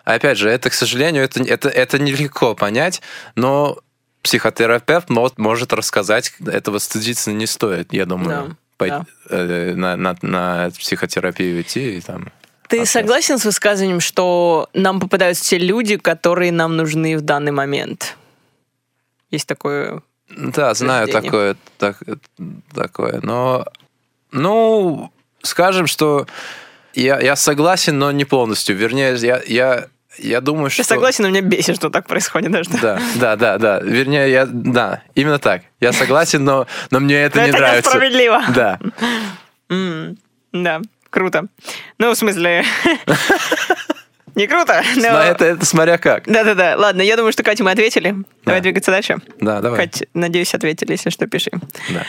опять же, это, к сожалению, это, это, это нелегко понять, но психотерапевт мо- может рассказать, этого стыдиться не стоит, я думаю. Да, Пой- да. э, на, на, на психотерапию идти и там. Ты общаться. согласен с высказыванием, что нам попадаются те люди, которые нам нужны в данный момент? Есть такое... Да, знаю такое, так, такое, но, ну, скажем, что я, я согласен, но не полностью. Вернее, я, я, я думаю, что... Я согласен, но меня бесит, что так происходит даже. Да, да, да, да. Вернее, я, да, именно так. Я согласен, но, но мне это Но не это нравится. несправедливо. Да. М, Да, круто. Ну, в смысле... Не круто, но... Это, это смотря как. Да-да-да, ладно, я думаю, что Кате мы ответили. Давай Да. двигаться дальше. Да, давай. Кать, надеюсь, ответили, если что, пиши. Да.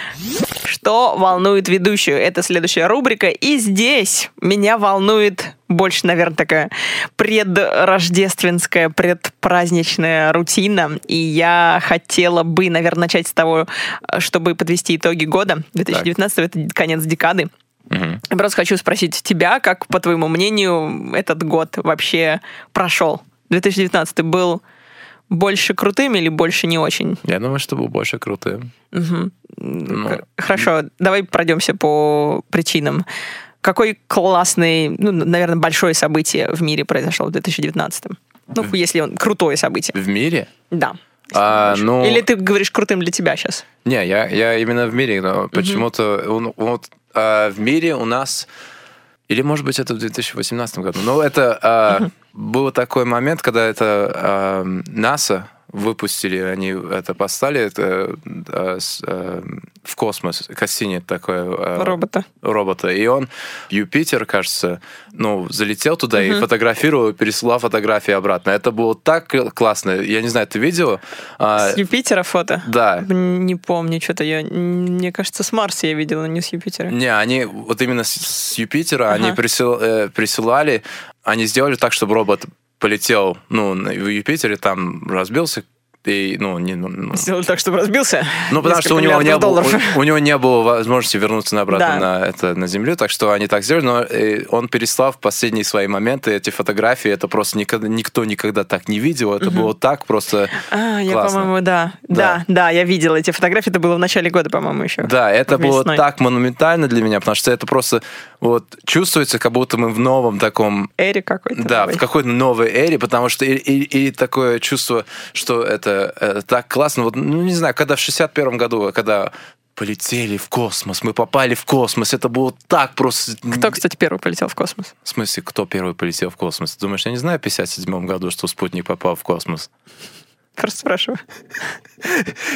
Что волнует ведущую? Это следующая рубрика. И здесь меня волнует больше, наверное, такая предрождественская, предпраздничная рутина. И я хотела бы, наверное, начать с того, чтобы подвести итоги года. 2019 это конец декады. Мгм. Я просто хочу спросить тебя, как, по твоему мнению, этот год вообще прошел? 2019 был больше крутым или больше не очень? Я думаю, что был больше крутым. Мгм. Ну, Хорошо, давай пройдемся по причинам. Какой классный, ну, наверное, большое событие в мире произошло в 2019? Ну, если он крутое событие. В мире? Да. А, ну, Или ты говоришь крутым для тебя сейчас? Не, я, я именно в мире, но почему-то он- вот, а, в мире у нас, или может быть это в 2018 году, но это а, был такой момент, когда это а, НАСА выпустили, они это поставили это, с, а, в космос, Кассини такой а, Робота. робота, и он Юпитер, кажется, ну, залетел туда и фотографировал, пересылал фотографии обратно. Это было так классно. Я не знаю, ты видел? А, С Юпитера фото? да. Не помню, что-то я... Мне кажется, с Марса я видела, но не с Юпитера. Не, они вот именно с, с Юпитера они Ага. присыл- э, присылали, они сделали так, чтобы робот полетел, ну, в Юпитере, там разбился, и, ну, не, ну, ну, Сделали так, чтобы разбился. ну, потому что у него, не было, у, у него не было возможности вернуться на обратно Да. на, это, на Землю, так что они так сделали, но э, он переслал в последние свои моменты эти фотографии, это просто никогда, никто никогда так не видел, это было так просто... А, я, по-моему, да. да. Да. Да, я видела эти фотографии. Это было в начале года, по-моему, еще. Да, это было Весной. так монументально для меня, потому что это просто вот чувствуется, как будто мы в новом таком Эри какой-то. Да, новый. в какой-то новой эре, потому что и, и- и такое чувство, что это, э, так классно. Вот, ну, не знаю, когда в 61 году, когда полетели в космос, мы попали в космос, это было так просто... Кто, кстати, первый полетел в космос? В смысле, кто первый полетел в космос? Ты думаешь, я не знаю в 57 году, что спутник попал в космос? Просто спрашиваю.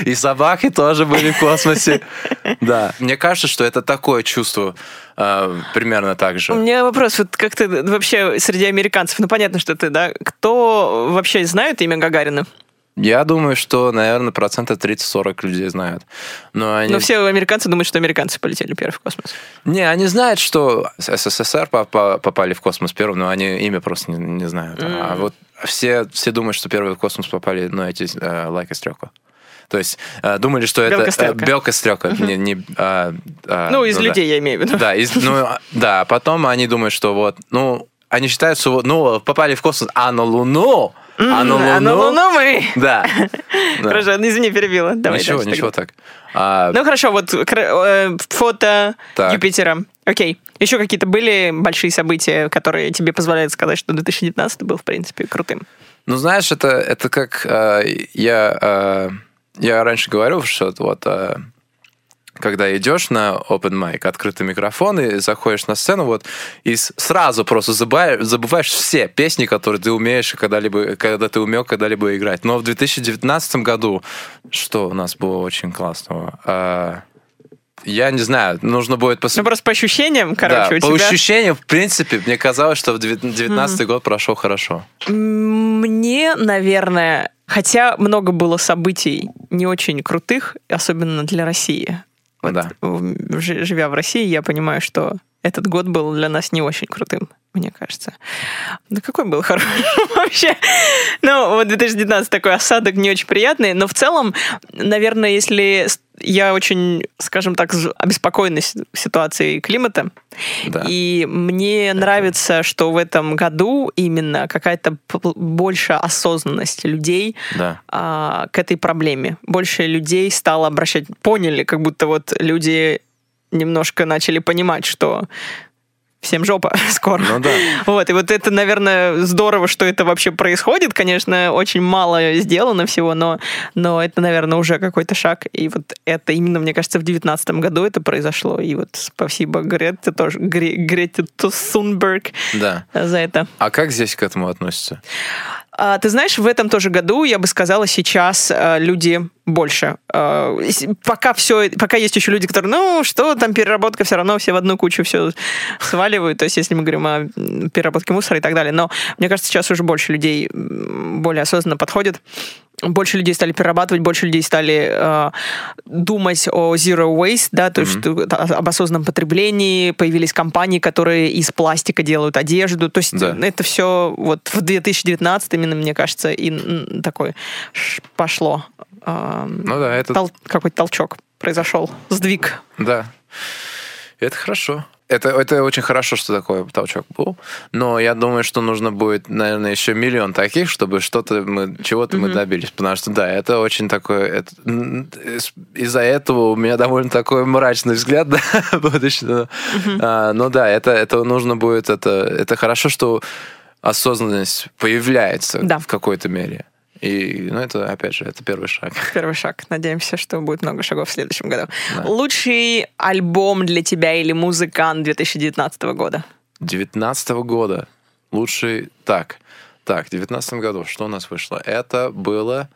И собаки тоже были в космосе. Да. Мне кажется, что это такое чувство э, примерно так У же. меня вопрос, вот как ты вообще среди американцев, ну понятно, что ты, да, кто вообще знает имя Гагарина? Я думаю, что, наверное, процентов 30-40 людей знают. Но они... Но все американцы думают, что американцы полетели первые в космос. Не, они знают, что СССР попа- попали в космос первым, но они имя просто не, не знают. А вот все, все думают, что первые в космос попали, ну, эти э, лайка стрелка. То есть э, думали, что это Белка-стрелка. э, белка-стрелка. Не, не, а, а, ну, из да. людей я имею в виду. Да, из- ну, а, да, потом они думают, что вот, ну, они считают, что вот, ну, попали в космос, а на Луну, а на Луну, А на Луну мы... да. Хорошо, извини, перебила. Давай ничего, ничего так. А, Ну хорошо, вот э, фото. Юпитера. Окей. Еще какие-то были большие события, которые тебе позволяют сказать, что 2019 был, в принципе, крутым? Ну, знаешь, это, это как э, я, э, я раньше говорил, что вот э, когда идешь на open mic, открытый микрофон, и заходишь на сцену, вот, и сразу просто забываешь, забываешь все песни, которые ты умеешь когда-либо, когда ты умел когда-либо играть. Но в 2019 году, что у нас было очень классного? А, я не знаю, нужно будет Ну, посмотреть. просто по ощущениям, короче, у по тебя... ощущениям, в принципе, мне казалось, что в 2019 год прошел хорошо. Мне, наверное, хотя много было событий не очень крутых, особенно для России. Вот, Да. Живя в России, я понимаю, что этот год был для нас не очень крутым, мне кажется. Да какой был хороший вообще? Ну, вот 2019 такой осадок не очень приятный, но в целом, наверное, если я очень, скажем так, обеспокоена ситуацией климата, Да. и мне нравится, что в этом году именно какая-то больше осознанность людей Да. а, к этой проблеме. Больше людей стало обращать, поняли, как будто вот люди немножко начали понимать, что всем жопа скоро. Ну да. Вот, и вот это, наверное, здорово, что это вообще происходит. Конечно, очень мало сделано всего, но, но это, наверное, уже какой-то шаг. И вот это именно, мне кажется, в 2019 году это произошло. И вот спасибо Грете тоже, Гре- Грете Тусунберг Да. за это. А как здесь к этому относятся? А, Ты знаешь, в этом тоже году, я бы сказала, сейчас э, люди больше. С- Пока все, пока есть еще люди, которые, ну, что там переработка, все равно все в одну кучу все сваливают. То есть, если мы говорим о переработке мусора и так далее. Но мне кажется, сейчас уже больше людей более осознанно подходят. Больше людей стали перерабатывать, больше людей стали э, думать о zero waste, да, то есть что- об осознанном потреблении. Появились компании, которые из пластика делают одежду. То есть Да. это все вот в 2019 именно, мне кажется, и такой пошло. Э, Ну да, это тол- какой-то толчок произошел, сдвиг. Да. Это хорошо. Это, это очень хорошо, что такой толчок был. Но я думаю, что нужно будет, наверное, еще миллион таких, чтобы что-то мы, чего-то мы добились. Потому что, да, это очень такое... это- Из-за этого у меня довольно такой мрачный взгляд на будущее. Но, а, но да, это, это нужно будет... Это, это хорошо, что осознанность появляется Да. в какой-то мере. И, ну, это, опять же, это первый шаг. Первый шаг. Надеемся, что будет много шагов в следующем году. Да. Лучший альбом для тебя или музыкант 2019 года? 19 года. Лучший... Так, так, в 19 году что у нас вышло? Это было...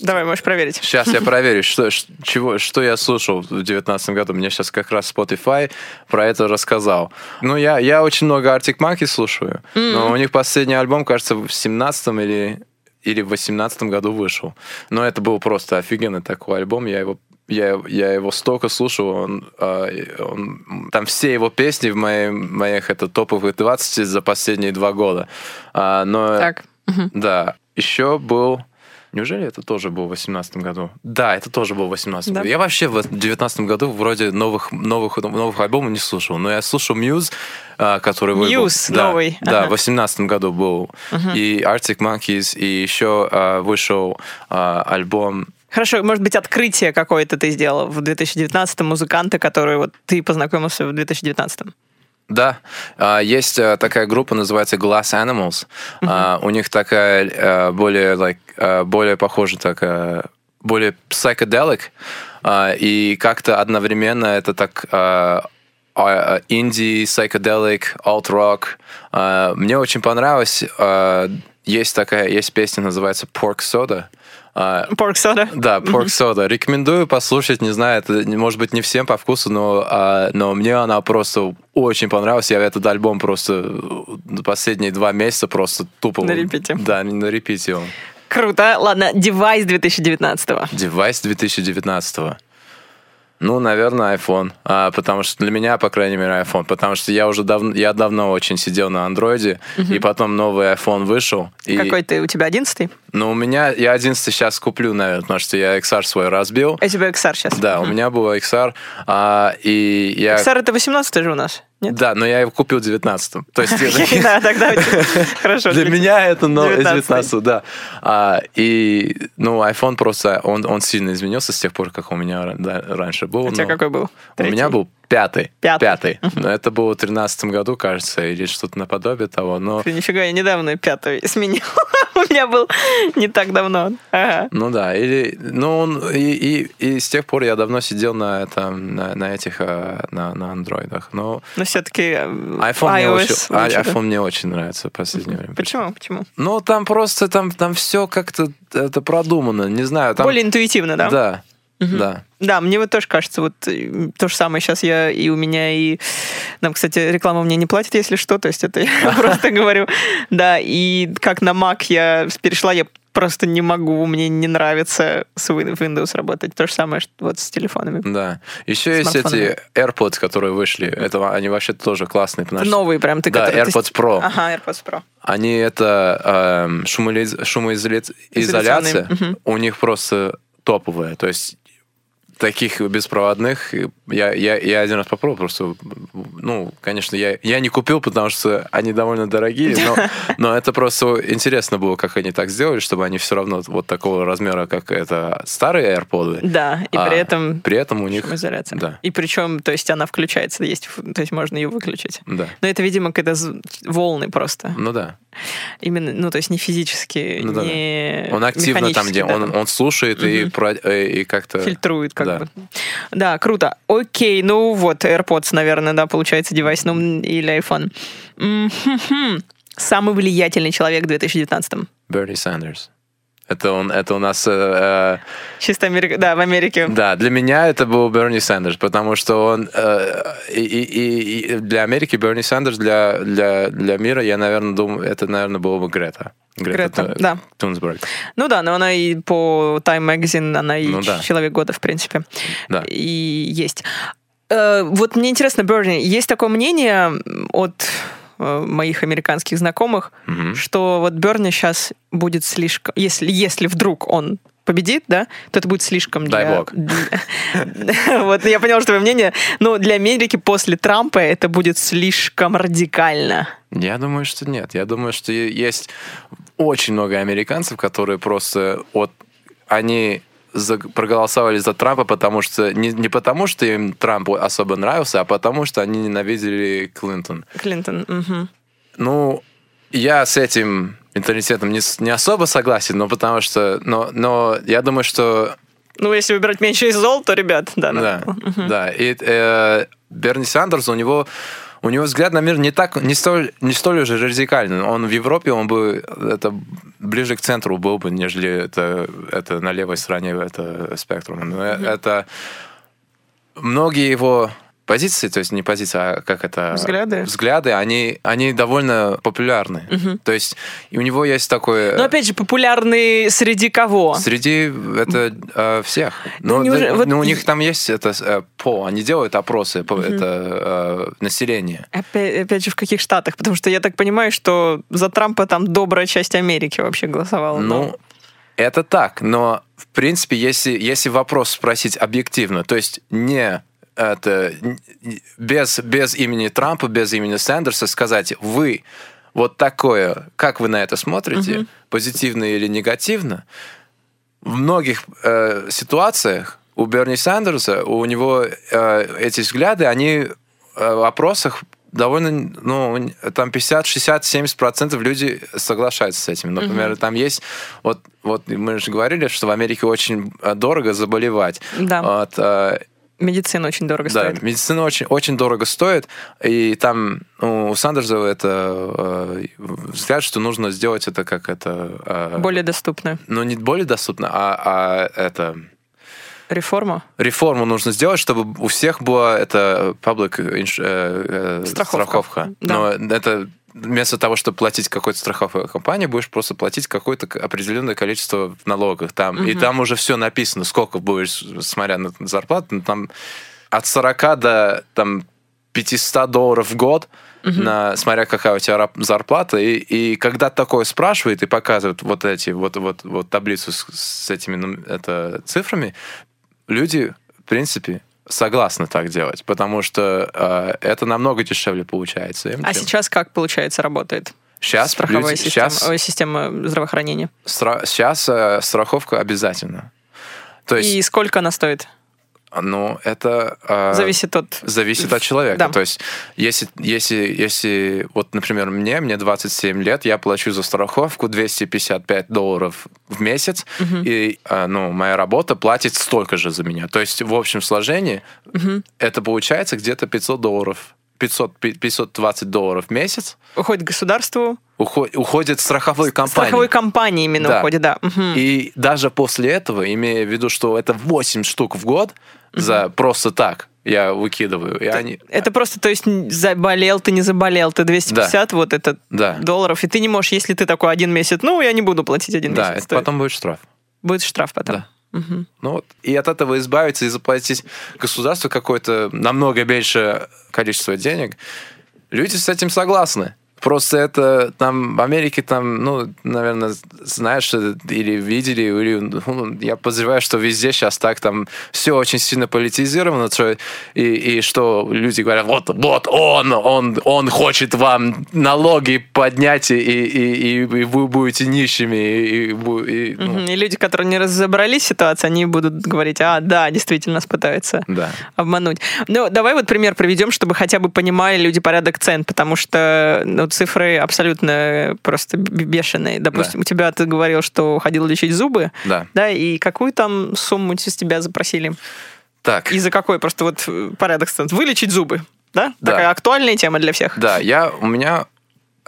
Давай, можешь проверить. Сейчас я проверю, что, чего, что я слушал в 2019 году. Мне сейчас как раз Spotify про это рассказал. Ну, я, я очень много Arctic Monkey слушаю, но у них последний альбом, кажется, в 17 или, или в 18 году вышел. Но это был просто офигенный такой альбом. Я его я, я его столько слушал, он, а, он- там все его песни в моей, моих это топовых 20 за последние два года. А, но Так. да, еще был... Неужели это тоже был в 2018 году? Да, это тоже был в 2018 Да. году. Я вообще в 2019 году вроде новых, новых, новых альбомов не слушал. Но я слушал Muse, а, который выбыл. Muse да, новый, Да, ага. в 2018 году был. И Arctic Monkeys, и еще а, вышел а, альбом Хорошо, может быть, открытие какое-то ты сделал в 2019 музыканты, которые вот ты познакомился в 2019 Да, А, есть а, такая группа, называется Glass Animals. А, У них такая а, более, like, а, более похожа такая, более psychedelic, а, и как-то одновременно это так инди, psychedelic, alt-rock. Мне очень понравилось. Есть такая, есть песня, называется Pork Soda. А, Pork Soda. да, Pork Soda. Рекомендую послушать, не знаю, это может быть не всем по вкусу, но, а, но мне она просто очень понравилась. Я этот альбом просто э, последние два месяца просто тупо... На репите. Да, на репите. Круто. Ладно, девайс 2019 Девайс 2019 Ну, наверное, iPhone. А, потому что для меня, по крайней мере, iPhone. Потому что я уже давно, я давно очень сидел на андроиде, и потом новый iPhone вышел. И, Какой ты? У тебя 11 Ну, у меня, я 11 сейчас куплю, наверное, потому что я XR свой разбил. У тебя XR сейчас. Да, у меня был XR, а, и я... XR это 18 же у нас, нет? Да, но я его купил в 19 То есть Да, тогда хорошо. для меня это но- 19-й. 19 да. А, и, ну, iPhone просто, он, он сильно изменился с тех пор, как у меня раньше был. У тебя какой был? У меня был пятый. Пятый. Но это было в 13 году, кажется, или что-то наподобие того. Но Ты нифига, я недавно пятый сменил. У меня был не так давно. Ага. Ну да, или, ну он, и, и, и с тех пор я давно сидел на этом, на, на этих, э, на, на андроидах. Но Но все-таки iPhone, мне iOS очень, а- да? iPhone мне очень нравится в последнее время. Почему? Почему? Ну, там просто, там, там все как-то это продумано, не знаю. Там, Более интуитивно, да? Да, да. Да, мне вот тоже кажется, вот э, то же самое сейчас я и у меня, и нам, кстати, реклама мне не платит, если что, то есть это я просто говорю. Да, и как на Mac я перешла, я просто не могу, мне не нравится с Win- Windows работать. То же самое, что вот с телефонами. Да. Еще есть эти AirPods, которые вышли. Это, они вообще тоже классные. потому что Новые прям ты Да, которые- AirPods Pro. Ага, AirPods Pro. Они это шумоиз- шумоизоляция. Изоляционные, У них просто топовая. То есть таких беспроводных я, я, я один раз попробовал, просто, ну, конечно, я, я не купил, потому что они довольно дорогие, но, но это просто интересно было, как они так сделали, чтобы они все равно вот такого размера, как это старые AirPods, Да, и а при этом при этом у них... шумоизоляция. Да, И причем, то есть она включается, есть, то есть можно ее выключить. да. Но это, видимо, когда волны просто. Ну да. Именно, ну, то есть не физически, Ну да, не Он активно там, где да, он, он слушает и, Мгм. про- э, и как-то... фильтрует как да. Да, круто. Окей, ну вот, AirPods, наверное, да, получается девайс, ну, или iPhone. Самый влиятельный человек в 2019 Берни Сандерс. Это он, это у нас... э, э, Чисто Америка, да, в Америке. Да, для меня это был Берни Сандерс, потому что он э, и, и- и- для Америки Берни Сандерс, для, для, для мира, я, наверное, думаю, это, наверное, было бы Грета. Грета, Ту- да. Тунсберг. Ну да, но она и по Time Magazine, она и Ну да. человек года, в принципе. Да. И есть. Э, Вот мне интересно, Берни, есть такое мнение от моих американских знакомых, Мгм. что вот Берни сейчас будет слишком... Если, если вдруг он победит, да, то это будет слишком для... Дай бог. Вот, я поняла, что твое мнение. Но для Америки после Трампа это будет слишком радикально. Я думаю, что нет. Я думаю, что есть очень много американцев, которые просто вот они за- проголосовали за Трампа, потому что не, не потому, что им Трамп особо нравился, а потому что они ненавидели Клинтон. Клинтон. мгм. Ну, я с этим менталитетом не, не особо согласен, но потому что, но, но я думаю, что Ну, если выбирать меньше из зол, то, ребят, да. да, надо. да. И э, Берни Сандерс, у него у него взгляд на мир не так, не столь, не столь уже радикальный. Он в Европе, он бы это ближе к центру был бы, нежели это, это на левой стороне это спектрума. Но это многие его позиции, то есть не позиции, а как это... Взгляды? Взгляды, они, они довольно популярны. То есть и у него есть такое... Но опять же, популярный среди кого? Среди это э, всех. Ну, Ну, неужели- да, вот ну, у них там есть это э, по, они делают опросы, по, это э, население. Опять, опять же, в каких штатах? Потому что я так понимаю, что за Трампа там добрая часть Америки вообще голосовала. Ну, это так, но в принципе, если, если вопрос спросить объективно, то есть не это без, без имени Трампа, без имени Сандерса сказать, вы вот такое, как вы на это смотрите, позитивно или негативно, в многих э, ситуациях у Берни Сандерса, у него э, эти взгляды, они э, в опросах довольно, ну, там 50, 60, 70 процентов люди соглашаются с этим. Например, там есть, вот, вот мы же говорили, что в Америке очень э, дорого заболевать. Да. Вот, э, Медицина очень дорого да, стоит. медицина очень, очень дорого стоит, и там ну, у Сандерса это э, взгляд, что нужно сделать это как это... э, Более доступная ну, не более доступно, а, а это реформа. реформу нужно сделать, чтобы у всех была это public inш- э, э, Страховка. страховка. Да. Но это вместо того, чтобы платить какой-то страховой компании, будешь просто платить какое-то определенное количество в налогах там. И там уже все написано, сколько будешь, смотря на зарплату, ну, там от 40 до там 500 долларов в год, на, смотря какая у тебя зарплата, и, и когда такое спрашивает и показывает вот эти вот вот вот таблицу с, с этими ну, это цифрами, люди в принципе согласны так делать, потому что э, это намного дешевле получается. им, А чем- сейчас как, получается, работает? Сейчас страховая люди- система, сейчас- ой, система здравоохранения. стра- сейчас э, страховка обязательно. То есть И сколько она стоит? Ну, это... э, Зависит от... Зависит от человека. Да. То есть, если, если, если, вот, например, мне, мне 27 лет, я плачу за страховку 255 долларов в месяц, и, э, ну, моя работа платит столько же за меня. То есть, в общем сложении, это получается где-то 500 долларов, 500, пи- 520 долларов в месяц Уходит государству, уходит страховой компании. страховой компании именно Да. уходит, да. Мгм. И даже после этого, имея в виду, что это 8 штук в год за просто так, я выкидываю. И они... Это просто, то есть, заболел ты, не заболел, ты 250 вот это Да. долларов, и ты не можешь, если ты такой один месяц, ну, я не буду платить один Да, месяц. это то потом будет штраф. Будет штраф потом. Да. Ну, вот, и от этого избавиться и заплатить государству какое-то намного меньшее количество денег, люди с этим согласны. Просто это там в Америке там, ну, наверное, знаешь э, или видели, или ну, я подозреваю, что везде сейчас так там все очень сильно политизировано, что- и, и что люди говорят, вот, вот он, он, он хочет вам налоги поднять, и, и, и, и вы будете нищими, и, и и, ну. И люди, которые не разобрались в ситуации, они будут говорить, а, да, действительно нас пытаются да. обмануть. Ну, давай вот пример приведем, чтобы хотя бы понимали люди порядок цен, потому что ну, цифры абсолютно просто бешеные. Допустим, у тебя ты говорил, что ходил лечить зубы, Да. да, и какую там сумму с тебя запросили? Так, И за какой просто вот э, порядок цен? Вылечить зубы, да? Да. Такая актуальная тема для всех. да, я, у меня...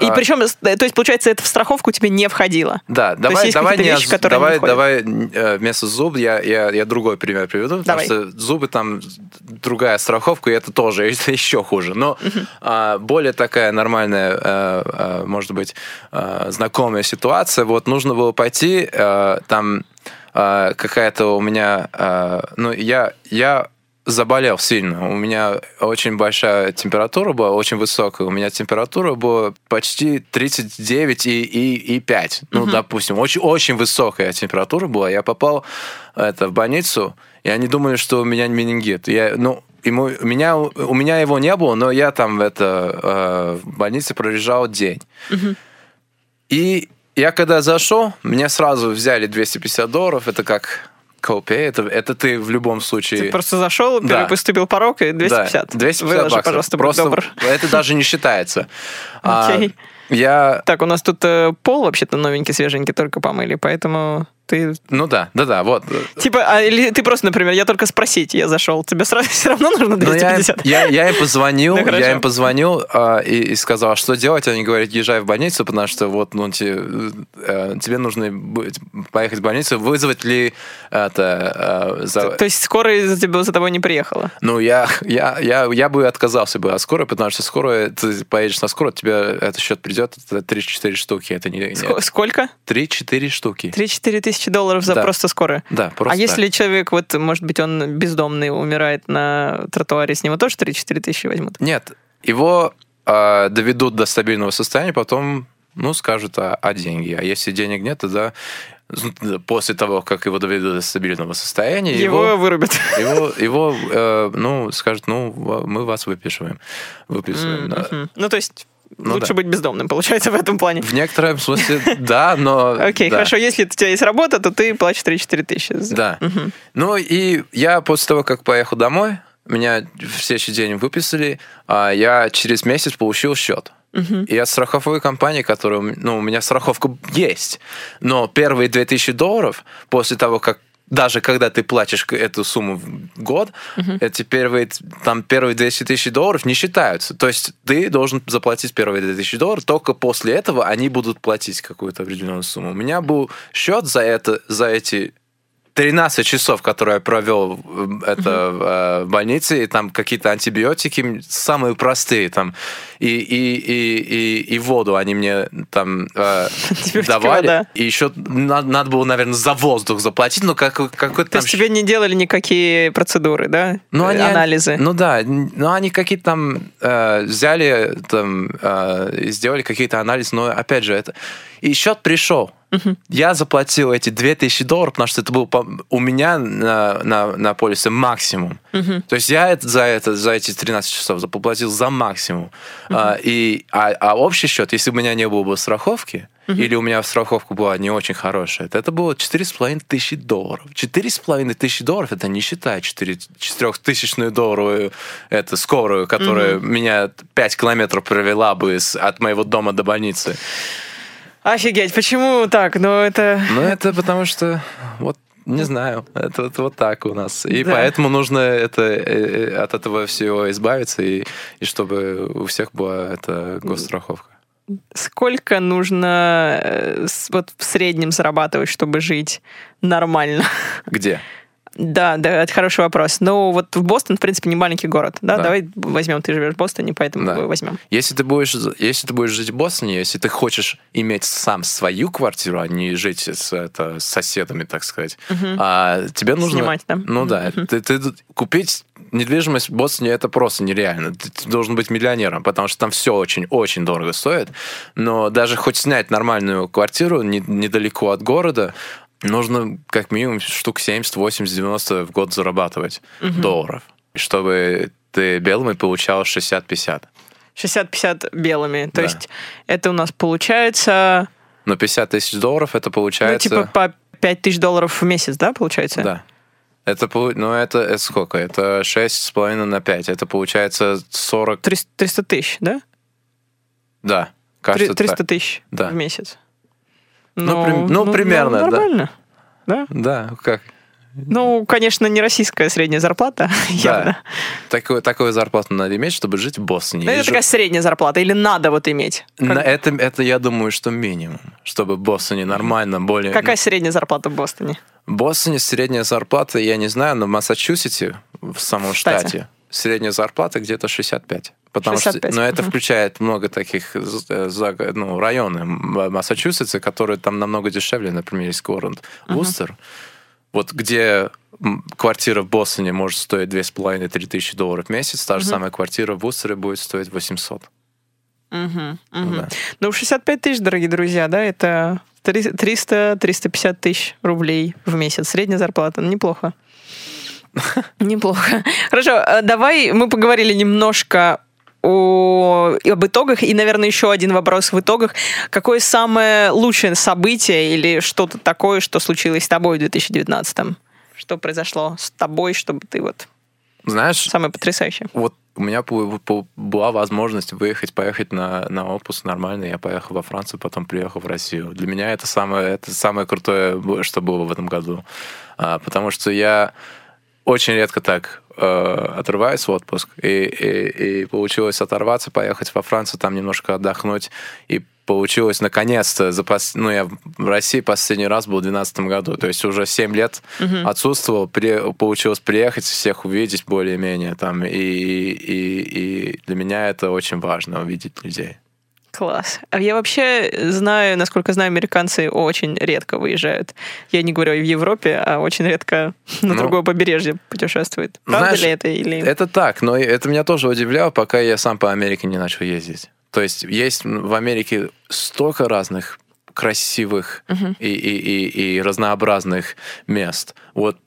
И а, причем, с- то есть, получается, это в страховку тебе не входило. Да, давай, есть давай, не вещи, которые не давай, давай э, вместо зуб я, я, я другой пример приведу, Давай. потому что зубы там другая страховка, и это тоже это еще хуже. Но а, более такая нормальная, э, э, может быть, э, знакомая ситуация. Вот нужно было пойти, э, там э, какая-то у меня, э, ну я я заболел сильно. У меня очень большая температура была, очень высокая. У меня температура была почти 39 и, и, и 5. Ну, допустим, очень, очень высокая температура была. Я попал это, в больницу, и они думали, что у меня менингит. Я, ну, ему, у, меня, у меня его не было, но я там это, э, в больнице пролежал день. И я когда зашел, меня сразу взяли 250 долларов. Это как copay. Это, это ты в любом случае... Ты просто зашел, Да. переступил порог и 250. Да, 250 Выложи, баксов. пожалуйста, Просто добр. это даже не считается. А, Окей. я... Так, у нас тут э, пол вообще-то новенький, свеженький, только помыли, поэтому ты... Ну да, да-да, вот. Типа, а, или ты просто, например, я только спросить, я зашел, тебе сразу все равно нужно Ну, я, 250? я, я им позвонил, Ну, я им позвонил а, и, и сказал, что делать. Они говорят, езжай в больницу, потому что вот ну, те- э, тебе нужно поехать в больницу. Вызвать ли это... э, за- То есть скорая за, тебя, за тобой не приехала? Ну, я, я, я, я бы отказался бы от скорой, потому что скорая, ты поедешь на скорую, тебе этот счет придет, это 3-4 штуки. Это не, Ско- сколько? 3-4 штуки. 3-4 тысячи долларов за Да. просто скорую? Да, просто а если человек, вот, может быть, он бездомный, умирает на тротуаре, с него тоже 3-4 тысячи возьмут? Нет, его э, доведут до стабильного состояния, потом, ну, скажут о, о деньги. А если денег нет, тогда з- после того, как его доведут до стабильного состояния, Его, его, вырубят. его, его, э, ну, скажут, ну, мы вас выпишиваем. Выписываем, да. Мгм. Ну, то есть, Ну лучше да. быть бездомным, получается, в этом плане. В некотором смысле, да, но... Окей, да. хорошо, если у тебя есть работа, то ты платишь 3-4 тысячи. Да. Ну и я после того, как поехал домой, меня в следующий день выписали, а я через месяц получил счет. И от страховой компании, которая, м- ну, у меня страховка есть, но первые 2000 долларов после того, как даже когда ты платишь эту сумму в год, эти первые, там, первые 200 тысяч долларов не считаются. То есть ты должен заплатить первые 2000 долларов, только после этого они будут платить какую-то определенную сумму. У меня был счет за, это, за эти 13 часов, которые я провел это, в, э, в больнице, и там какие-то антибиотики самые простые, там, и, и, и, и, и воду они мне там э, Антибиотики, давали. вода. И еще надо, надо было, наверное, за воздух заплатить, но как, какой-то То есть тебе не делали никакие процедуры, да? Ну, они, Анализы. Ну да, ну они какие-то там э, взяли, там, э, сделали какие-то анализы, но опять же это... И счет пришел. Я заплатил эти 2000 долларов, потому что это был у меня на, на, на полисе максимум. То есть я это, за, это, за эти 13 часов заплатил за максимум. А, и, а, а общий счет, если у меня не было бы страховки, или у меня страховка была не очень хорошая, то это было 4,5 тысячи долларов. 4,5 тысячи долларов, это не считая 4, 4 долларовую это, скорую, которая меня 5 километров провела бы с, от моего дома до больницы. Офигеть, почему так? Ну, это... Ну, это потому что вот не знаю, это вот, вот так у нас. И Да. поэтому нужно это, э, э, от этого всего избавиться, и, и чтобы у всех была эта госстраховка. Сколько нужно э, вот в среднем зарабатывать, чтобы жить нормально? Где? Да, да, это хороший вопрос. Но вот в Бостон, в принципе, не маленький город. Да, Да. давай возьмем, ты живешь в Бостоне, поэтому Да. возьмем. Если ты будешь, если ты будешь жить в Бостоне, если ты хочешь иметь сам свою квартиру, а не жить с, это, с соседами, так сказать, а тебе нужно... Снимать, да? Ну да. Ты, ты тут- купить недвижимость в Бостоне это просто нереально. Ты, ты должен быть миллионером, потому что там все очень-очень дорого стоит. Но даже хоть снять нормальную квартиру не- недалеко от города, нужно как минимум штук 70, 80, 90 в год зарабатывать долларов, чтобы ты белыми получал 60-50. 60-50 белыми. То Да. есть это у нас получается, Но 50 тысяч долларов это ну, получается... типа по 5 тысяч долларов в месяц, да, получается? Да. Это, ну, это, это сколько? Это 6,5 на 5. Это получается 40... 300 300 тысяч, да? Да, кажется 300 так. тысяч Да. в месяц. Ну, прим- ну, примерно, да. Нормально. Да? Да, как? Ну, конечно, не российская средняя зарплата, явно. Такую, такую зарплату надо иметь, чтобы жить в Бостоне. Но И это такая средняя зарплата, или надо вот иметь? Как- На это, это, я думаю, что минимум, чтобы в Бостоне нормально, более... Какая средняя зарплата в Бостоне? В Бостоне средняя зарплата, я не знаю, но в Массачусетсе, в самом Штате. штате, средняя зарплата где-то 65. Потому 65, что, но это включает много таких э, ну, районов Массачусетса, которые там намного дешевле, например, есть город Вустер, вот где квартира в Бостоне может стоить 2,5-3 тысячи долларов в месяц, та же самая квартира в Вустере будет стоить 800. Мгм, мгм. Да. Ну, 65 тысяч, дорогие друзья, да, это 300-350 тысяч рублей в месяц. Средняя зарплата. Ну, Неплохо. Неплохо. Хорошо, э, давай мы поговорили немножко о, об итогах. И, наверное, еще один вопрос в итогах. Какое самое лучшее событие или что-то такое, что случилось с тобой в 2019? Что произошло с тобой, чтобы ты вот... Знаешь, Самое потрясающее. вот у меня была возможность выехать, поехать на, на отпуск нормально. Я поехал во Францию, потом приехал в Россию. Для меня это самое, это самое крутое, что было в этом году. А, потому что я очень редко так отрываюсь в отпуск. И, и, и получилось оторваться, поехать во Францию, там немножко отдохнуть. И получилось наконец-то, за пос- ну, я в России последний раз был в 2012 году, то есть уже 7 лет отсутствовал, при- получилось приехать, всех увидеть более-менее там, и, и, и для меня это очень важно, увидеть людей. Класс. А я вообще знаю, насколько знаю, американцы очень редко выезжают. Я не говорю в Европе, а очень редко на Ну, другое побережье путешествуют. Правда знаешь, ли это? Или... Это так, но это меня тоже удивляло, пока я сам по Америке не начал ездить. То есть есть в Америке столько разных красивых и, и, и, и разнообразных мест. Вот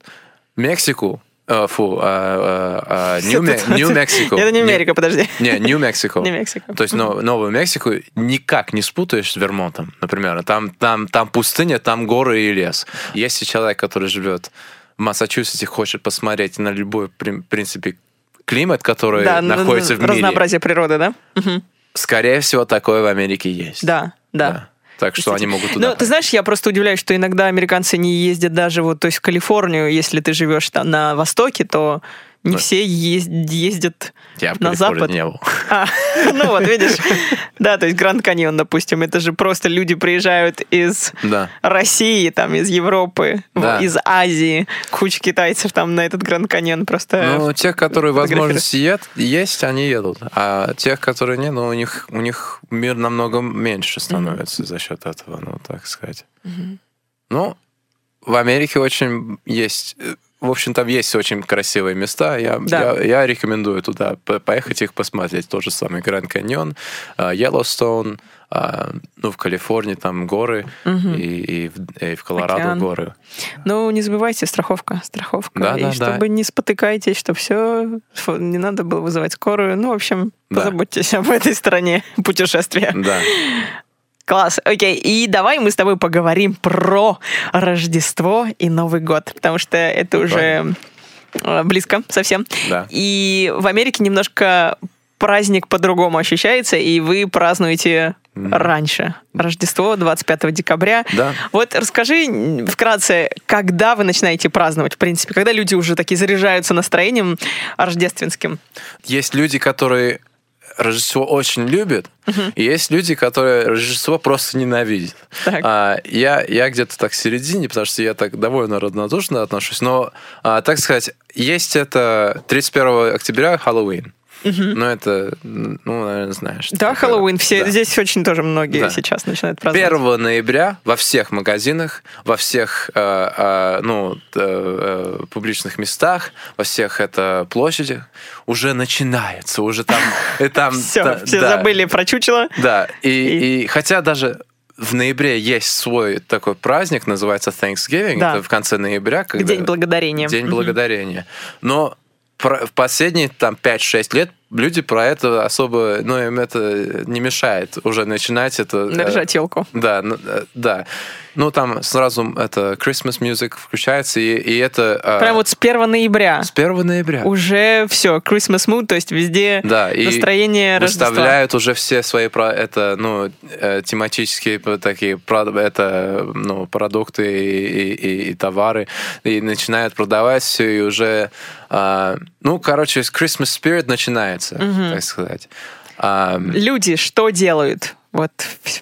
Мексику, э, фу, а, а, Нью-Ме- Нью-Мексико. Это не Америка, подожди. Не, Нью-Мексико. То есть но- Новую Мексику никак не спутаешь с Вермонтом, например. Там, там, там пустыня, там горы и лес. Если человек, который живет в Массачусетсе, хочет посмотреть на любой, в принципе, климат, который Да, находится в мире, разнообразие природы, да? Скорее всего, такое в Америке есть. Да, да. Так что они могут туда. Ну, ты знаешь, я просто удивляюсь, что иногда американцы не ездят даже вот, то есть в Калифорнию, если ты живешь там на востоке, то не Да. все ез- ездят Я в на запад. не был. А, ну вот, видишь. Да, то есть Гранд Каньон, допустим, это же просто люди приезжают из Да. России, там, из Европы, в- Да. из Азии, куча китайцев там на этот Гранд Каньон просто... Ну, тех, которые возможность ед- есть, они едут. А тех, которые не, ну, у них, у них мир намного меньше становится за счет этого, ну, так сказать. Ну, в Америке очень есть... В общем, там есть очень красивые места. Я, Да. я, я рекомендую туда по- поехать их посмотреть. Тот же самый Гранд Каньон, а, Йеллоустоун, а, ну, в Калифорнии там горы, и, и в, и в Колорадо Океан. горы. Ну, не забывайте, страховка, страховка. Да, и да, да. чтобы не спотыкайтесь, что все, не надо было вызывать скорую. Ну, в общем, Да. позаботьтесь об этой стороне путешествия. Да. Класс, окей. И давай мы с тобой поговорим про Рождество и Новый год, потому что это уже э, близко совсем. Да. И в Америке немножко праздник по-другому ощущается, и вы празднуете раньше. Рождество 25 декабря. Да. Вот расскажи вкратце, когда вы начинаете праздновать, в принципе, когда люди уже такие заряжаются настроением рождественским. Есть люди, которые Рождество очень любят, и есть люди, которые Рождество просто ненавидят. Так. А, я, я где-то так в середине, потому что я так довольно равнодушно отношусь, но, а, так сказать, есть это 31 октября Хэллоуин. Но это, ну, наверное, знаешь. Да, такое. Хэллоуин. Все, Да. Здесь очень тоже многие Да. сейчас начинают праздновать. 1 ноября во всех магазинах, во всех э, э, ну, э, э, публичных местах, во всех это площадях уже начинается, уже там... И там Все, все да, забыли про чучело. Да, и, и хотя даже в ноябре есть свой такой праздник, называется Thanksgiving, Да. это в конце ноября. Когда День благодарения. День благодарения. Но в последние там 5-6 лет люди про это особо, ну, им это не мешает уже начинать это... э, Держать елку. да, э, да. Ну, там сразу это Christmas music включается, и, и это... э, Прям вот с 1 ноября. С 1 ноября. Уже все, Christmas mood, то есть везде Да, и настроение Рождества. выставляют уже все свои про это ну э, тематические такие про- это ну продукты и, и- и- и товары и начинают продавать все и уже а, ну короче Christmas spirit начинается так сказать Люди что делают? Вот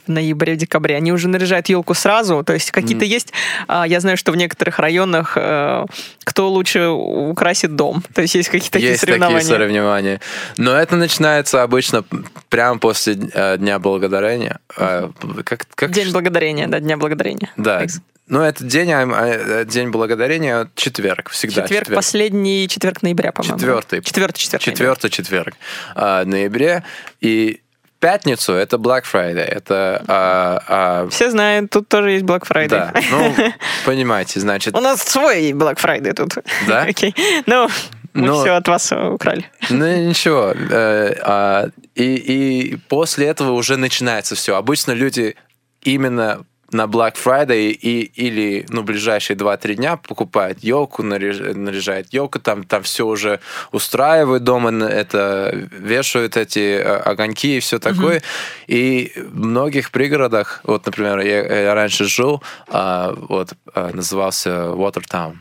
в ноябре, декабре. Они уже наряжают елку сразу. То есть какие-то есть. а, Я знаю, что в некоторых районах э, кто лучше украсит дом. То есть есть какие-то такие есть соревнования. такие соревнования. Но это начинается обычно прямо после э, Дня Благодарения. А, как, как День благодарения, да, Дня благодарения. Да. Ну, это день, а, а, день благодарения четверг, всегда. Четверг, последний четверг ноября, по-моему. Четвертый. Четвертый четверг. ноября. Четвертый четверг в ноябре. И пятницу это Black Friday. Это... а, а, Все знают, тут тоже есть Black Friday. да, ну, понимаете, значит... У нас свой Black Friday тут. Да? Окей. Ну, мы Но- все от вас украли. Ну, ничего. э, а, и, и после этого уже начинается все. Обычно люди именно на Black Friday и, или ну, ближайшие 2-3 дня покупают елку, наряж- наряжают елку, там, там все уже устраивают дома, это вешают эти э, огоньки и все такое. И в многих пригородах, вот, например, я, я раньше жил, а, вот, а, назывался Watertown.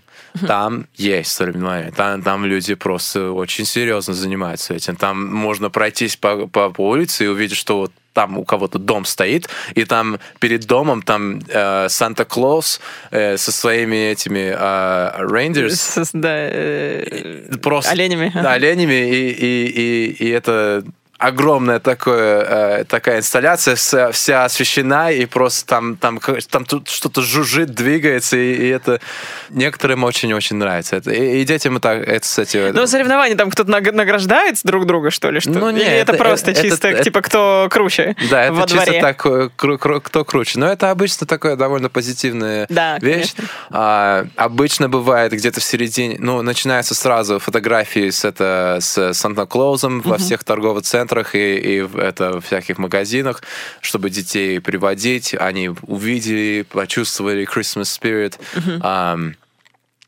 Там есть соревнования, там, там люди просто очень серьезно занимаются этим. Там можно пройтись по, по, по улице и увидеть, что вот там у кого-то дом стоит, и там перед домом там э, Санта-Клаус э, со своими этими э, Да, э, просто оленями. да, оленями, и, и, и, и это огромная такое, э, такая инсталляция, вся, вся освещена, и просто там, там, там тут что-то жужжит, двигается, и, и это некоторым очень-очень нравится. Это, и, и детям это, это, кстати... Ну, соревнования там кто-то наг- награждает друг друга, что ли? Что? Ну, Или не, это, это- просто это- чисто, это- типа, кто круче Да, это во чисто дворе? так, э, кру- кру- кто круче. Но это обычно такое довольно позитивная Да, вещь. конечно. А, обычно бывает где-то в середине, ну, начинаются сразу фотографии с, это, с Санта-Клаусом во всех торговых центрах и, и в это, в всяких магазинах, чтобы детей приводить. Они увидели, почувствовали Christmas spirit. Ам,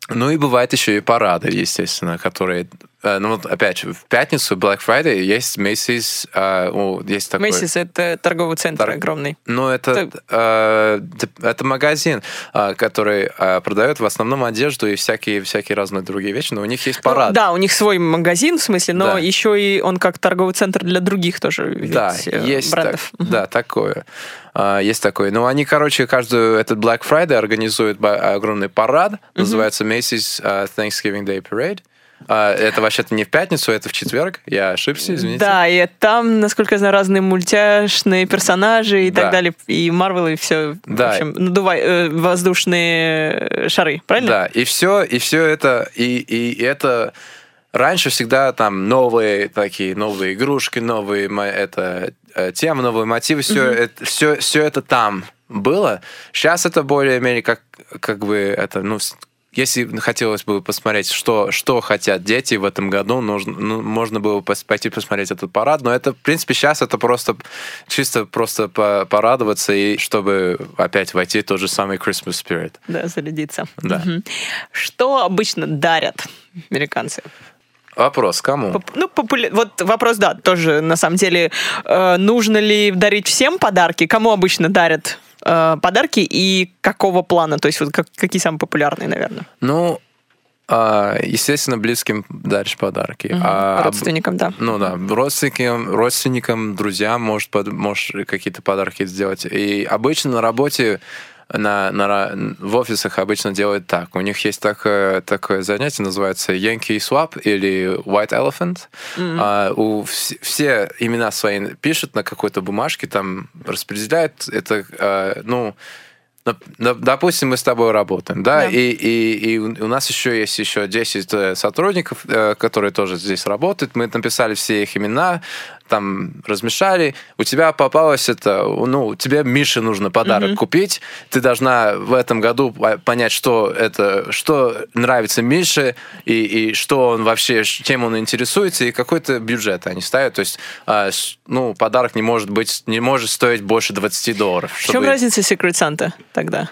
ну и бывает еще и парады, естественно, которые... э, Ну вот опять же, в пятницу, Black Friday, есть Macy's, э, о, есть такой... Macy's — это торговый центр Тор- огромный. Ну, это, э, д- это магазин, э, который э, продает в основном одежду и всякие, всякие разные другие вещи, но у них есть парад. Ну, да, у них свой магазин, в смысле, но Да. еще и он как торговый центр для других тоже ведь, Да, э, есть брендов. так- да, такое. А, есть такое. Но они, короче, каждую этот Black Friday организуют огромный парад, называется Macy's uh, Thanksgiving Day Parade. А, это вообще-то не в пятницу, это в четверг. Я ошибся, извините. Да, и там, насколько я знаю, разные мультяшные персонажи и Да. так далее, и Марвел, и все, Да. в общем, надувай, э, воздушные шары, правильно? Да, и все, и все это, и, и это раньше всегда там новые такие, новые игрушки, новые это э, темы, новые мотивы, все, это, все, все это там было. Сейчас это более-менее как, как бы это, ну, если хотелось бы посмотреть, что, что хотят дети в этом году, нужно, ну, можно было пойти посмотреть этот парад. Но это, в принципе, сейчас это просто чисто просто по- порадоваться и чтобы опять войти в тот же самый Christmas spirit. Да, зарядиться. Да. Мгм. Что обычно дарят американцы? Вопрос, кому? Поп- Ну, популя- вот вопрос, да, тоже на самом деле. Э, нужно ли дарить всем подарки? Кому обычно дарят э, подарки и какого плана? То есть вот как- какие самые популярные, наверное? Ну, а, естественно, близким даришь подарки. Мгм. А Родственникам, да. Ну да, родственникам, родственникам, друзьям может, под- можешь какие-то подарки сделать. И обычно на работе на, на, в офисах обычно делают так. У них есть такое, такое занятие, называется Yankee Swap или White Elephant. А, у вс- все имена свои пишут на какой-то бумажке, там распределяют. Это, а, ну, Допустим, мы с тобой работаем, да, Да. И, и, и у нас еще есть еще 10 э, сотрудников, э, которые тоже здесь работают. Мы написали все их имена, там размешали. У тебя попалось это, ну, тебе Мише нужно подарок купить. Ты должна в этом году по- понять, что это, что нравится Мише и, и что он вообще, чем он интересуется и какой-то бюджет они ставят. То есть, а, ну, подарок не может быть, не может стоить больше 20 долларов. В чем разница Secret Santa тогда?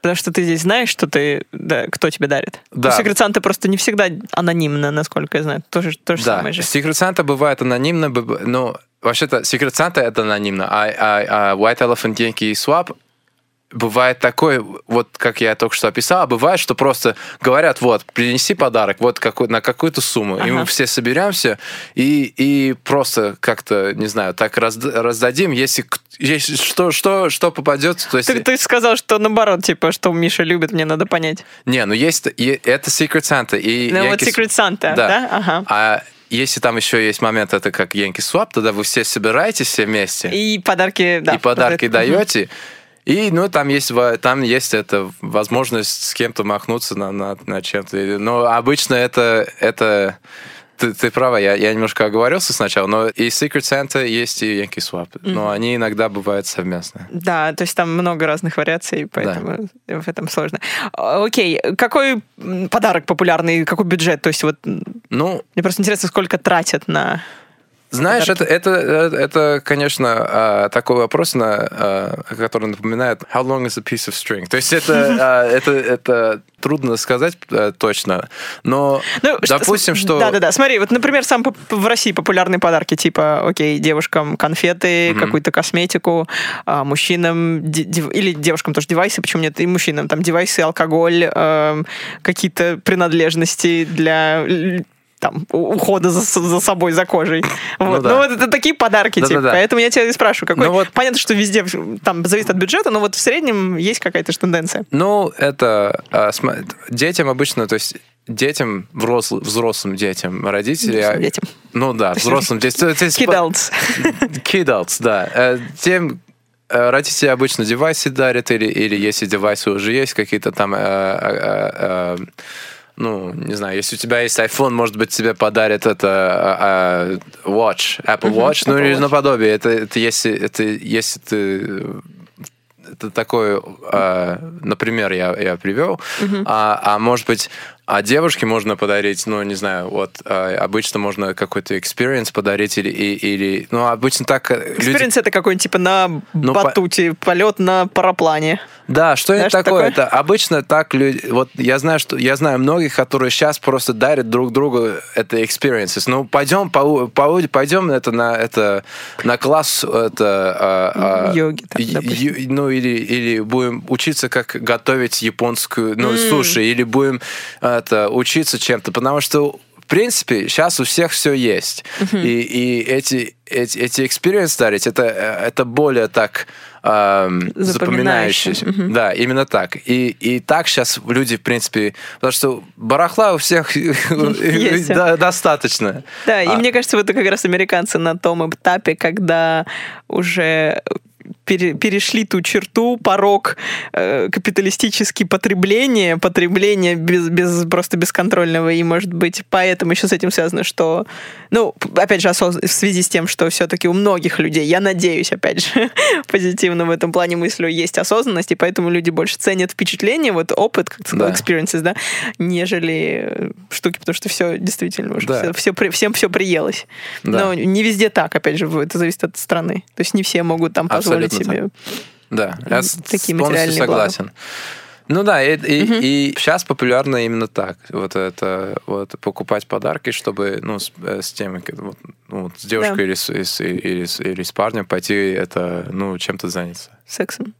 Потому что ты здесь знаешь, что ты, да, кто тебе дарит. Да. У Secret Santa просто не всегда анонимно, насколько я знаю. То же, то же Да, самое же. Secret Santa бывает анонимно, быв- ну, вообще-то Secret Santa это анонимно, а, а- а White Elephant Yankee Swap бывает такой, вот как я только что описал, а бывает, что просто говорят, вот, принеси подарок, вот какой, на какую-то сумму, и мы Ага. все соберемся и, и просто как-то, не знаю, так разд- раздадим, если, если что, что, что попадет, то есть... Ты, ты сказал, что наоборот, типа, что Миша любит, мне надо понять. Не, ну есть, это Secret Santa. И Ну вот Yankee Secret Santa, да? Ага. А если там еще есть момент, это как Yankee Swap, тогда вы все собираетесь все вместе И подарки, да. и подарки даете. И, ну, там есть, там есть эта возможность с кем-то махнуться на, на, на чем-то. Но обычно это, это ты, ты права, я, я немножко оговорился сначала, но и Secret Santa есть и Yankee Swap, но они иногда бывают совместные. Да, то есть там много разных вариаций, поэтому в этом сложно. А, Окей, какой подарок популярный, какой бюджет? То есть вот Ну, мне просто интересно, сколько тратят на... Знаешь, это, это, это, это, конечно, а, такой вопрос, на, а, который напоминает «How long is a piece of string?» То есть это, а, это, это трудно сказать а, точно, но Ну, что- допустим, что... Да-да-да, смотри, вот, например, сам в России популярные подарки, типа, окей, девушкам конфеты, Мгм. какую-то косметику, мужчинам, дев- или девушкам тоже девайсы, почему нет, и мужчинам, там, девайсы, алкоголь, эм, какие-то принадлежности для там, ухода за, за собой, за кожей. Вот. да. Ну, вот это такие подарки, типа. Да-да-да. Поэтому я тебя и спрашиваю, какой... Ну, вот- Понятно, что везде там зависит от бюджета, но вот в среднем есть какая-то ж тенденция. Ну, это а, детям обычно, то есть детям, взрослым, взрослым детям, родители... Взрослым а, детям. Ну да, взрослым детям. Kidults. Kidults, да. Э, Тем э, родители обычно девайсы дарят, или, или если девайсы уже есть, какие-то там... э, э, э, ну, не знаю, если у тебя есть iPhone, может быть, тебе подарят это э, э, Watch, Apple Watch, ну Apple или Watch. наподобие. Это, это если, это если ты это такой, э, например, я, я привел, а, а может быть, а девушке можно подарить, ну, не знаю, вот э, обычно можно какой-то experience подарить или, или ну, обычно так э, люди... Это какой-нибудь типа на Ну, по- батуте, полет на параплане. Да, что это такое? такое? Это обычно так люди... Вот я знаю, что я знаю многих, которые сейчас просто дарят друг другу это experiences. Ну, пойдем, по, по, пойдем это на, это, на класс это, а, а, Йоги, там, ю- ну, или, или будем учиться, как готовить японскую, ну, М. суши, или будем это, учиться чем-то, потому что в принципе, сейчас у всех все есть. И, и эти, эти, эти experience дарить, это, это более так эм, запоминающееся. Мгм. Да, именно так. И, и так сейчас люди, в принципе, потому что барахла у всех достаточно. Да, и А- мне кажется, вот как раз американцы на том этапе, когда уже пере- перешли ту черту, порог э, капиталистический потребление, потребление без, без, просто бесконтрольного, и, может быть, поэтому еще с этим связано, что, ну, опять же, в связи с тем, что все-таки у многих людей, я надеюсь, опять же, позитивно в этом плане мыслю, есть осознанность, и поэтому люди больше ценят впечатление, вот опыт, как сказал, Да. experiences, да, нежели э, штуки, потому что все действительно уже, Да. все, все всем все приелось. Да. Но не везде так, опять же, это зависит от страны. То есть не все могут там позволить себе. Да, я такие полностью материальные блага. согласен. Ну да, и, и- и сейчас популярно именно так. Вот это вот покупать подарки, чтобы ну с, э, с тем, вот, ну, вот с девушкой Да. или, с, и с- или, с, или с парнем пойти это ну чем-то заняться. Сексом.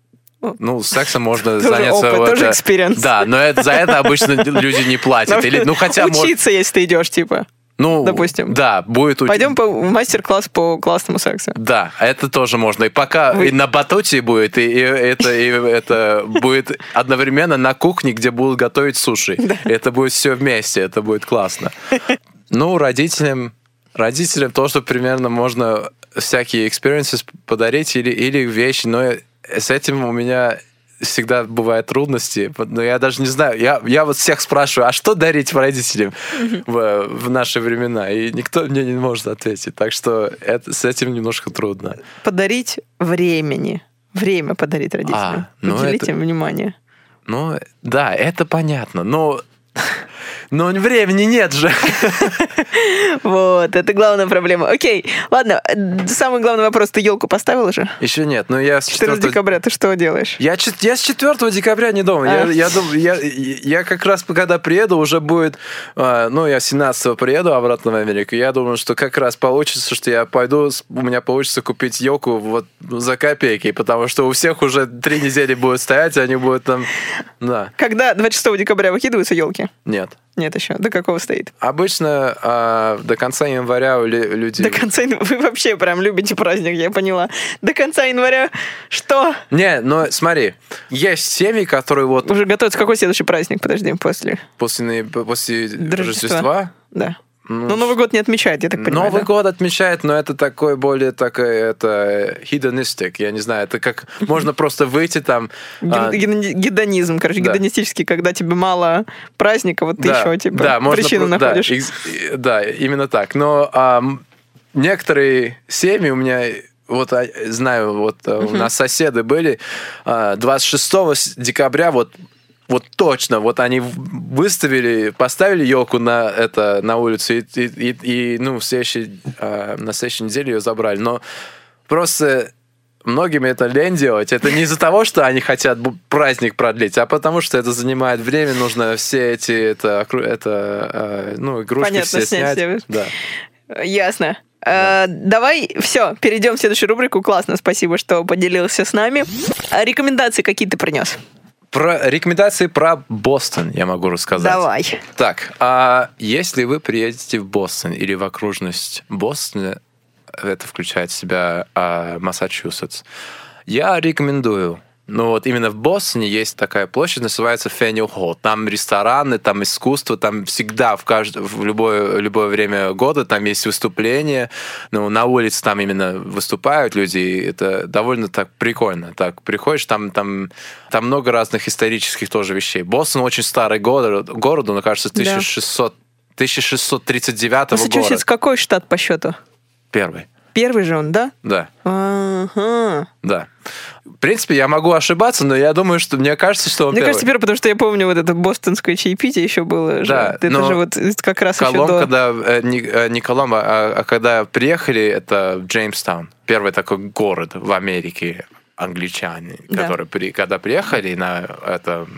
Ну, сексом можно Тоже заняться. опыт, вот, тоже э, experience. Да, но это, за это обычно люди не платят. Или, ну, хотя, может, Учиться, если ты идешь, типа. Ну, допустим. Да, будет уч- Пойдем по мастер-класс по классному сексу. Да, это тоже можно. И пока Вы- и на батуте будет, и, и это, и это будет одновременно на кухне, где будут готовить суши. Это будет все вместе, это будет классно. Ну, родителям, родителям тоже примерно можно всякие experiences подарить или, или вещи, но с этим у меня всегда бывают трудности, но я даже не знаю, я, я вот всех спрашиваю, а что дарить родителям в, в наши времена? И никто мне не может ответить, так что это, с этим немножко трудно. Подарить времени. Время подарить родителям. А, ну Уделить это- им внимание. Ну, да, это понятно, но... Но времени нет же. Вот, это главная проблема. Окей, ладно, самый главный вопрос. Ты елку поставил уже? Еще нет, но я с 14 4 декабря ты что делаешь? Я, я с 4 декабря не дома. Я, А. я, я, я как раз, когда приеду, уже будет... а, ну, я 17 приеду обратно в Америку. Я думаю, что как раз получится, что я пойду, у меня получится купить елку вот за копейки, потому что у всех уже три недели будут стоять, они будут там... Да, Когда 26 декабря выкидываются елки? нет. Нет еще. До какого стоит? Обычно а, до конца января у лю- люди... До конца января. Вы вообще прям любите праздник, я поняла. До конца января что? Не, но смотри, есть семьи, которые вот Уже готовится какой следующий праздник? Подожди, после. после, после. Рождества... Да. Ну, Ну, Новый год не отмечает, я так понимаю. Новый да? год отмечает, но это такой более такой, это hedоnistic, я не знаю, это как можно просто выйти там. а, Гедонизм, короче, гедонистический, когда тебе мало праздника, вот ты еще типа причину находишь. э, Да, именно так. Но а, некоторые семьи у меня вот а, знаю, вот а, у нас соседы были а, 26 с- декабря, вот вот точно, вот они выставили, поставили елку на это на улицу и, и, и- и, ну в следующей, а, на следующей неделе ее забрали, но просто многим это лень делать. Это не из-за того, что они хотят праздник продлить, а потому что это занимает время, нужно все эти это, это а, ну игрушки Понятно, все снять снять. Да. Ясно. Э, Давай, все, перейдем в следующую рубрику. Классно, спасибо, что поделился с нами. Рекомендации какие ты принес? Про рекомендации про Бостон я могу рассказать. Давай. Так, а если вы приедете в Бостон или в окружность Бостона, это включает в себя а, Массачусетс, я рекомендую. Ну вот именно в Бостоне есть такая площадь, называется Феннил Холл. Там рестораны, там искусство, там всегда в, кажд... в любое, любое время года там есть выступления. Ну, на улице там именно выступают люди, и это довольно так прикольно. Так, приходишь, там, там, там много разных исторических тоже вещей. Бостон очень старый город, город он, кажется, Да. 1600, 1639 Массачусетс года. какой штат по счету? Первый, Первый же он, да? да. Ага. Да. В принципе, я могу ошибаться, но я думаю, что мне кажется, что он Мне первый. кажется, первый, потому что я помню, вот это бостонское чаепитие еще было. же. Да, это но же вот как раз Коломбо, еще до... когда э, не, э, не а, а когда приехали, это Джеймстаун, первый такой город в Америке, англичане, Да. которые при, когда приехали на это,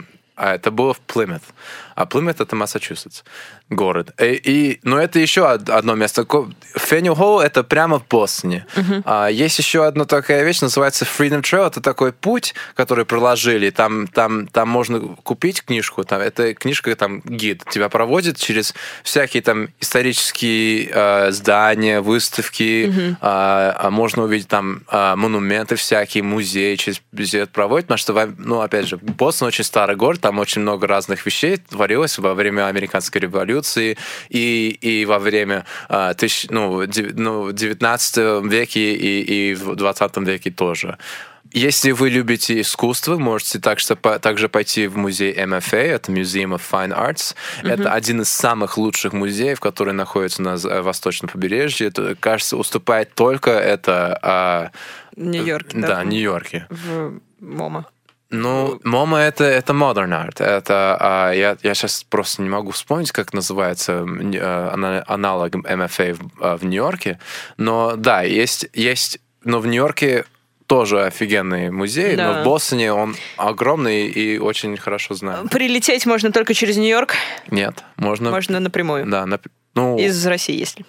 а это было в Плимут, а Плимут это Массачусетс город. И, и- но это еще од- одно место. Феннил Холл это прямо в Бостоне. А, есть еще одна такая вещь, называется Freedom Trail. Это такой путь, который проложили. Там, там, там можно купить книжку. Там, это книжка, там гид. Тебя проводит через всякие там исторические э, здания, выставки. А, а можно увидеть там а, монументы всякие, музеи. Через это проводит. Потому что, ну, опять же, Бостон очень старый город. Там очень много разных вещей творилось во время американской революции и, и во время а, тысяч, ну, дев- ну, 19 веке и, и в 20 веке тоже. Если вы любите искусство, можете также, также пойти в музей MFA, это Museum of Fine Arts. Mm-hmm. Это один из самых лучших музеев, который находится на восточном побережье. Это, кажется, уступает только это... А, Нью-Йорке, да? Да, Нью-Йорке. В MoMA. Ну, MoMA это, это modern art. Это, а, я, я сейчас просто не могу вспомнить, как называется а, аналог MFA в, а, в Нью-Йорке. Но да, есть, есть но в Нью-Йорке тоже офигенный музей, да. но в Бостоне он огромный и очень хорошо знает. Прилететь можно только через Нью-Йорк? Нет, можно... Можно напрямую? Да. На, ну, Из России, если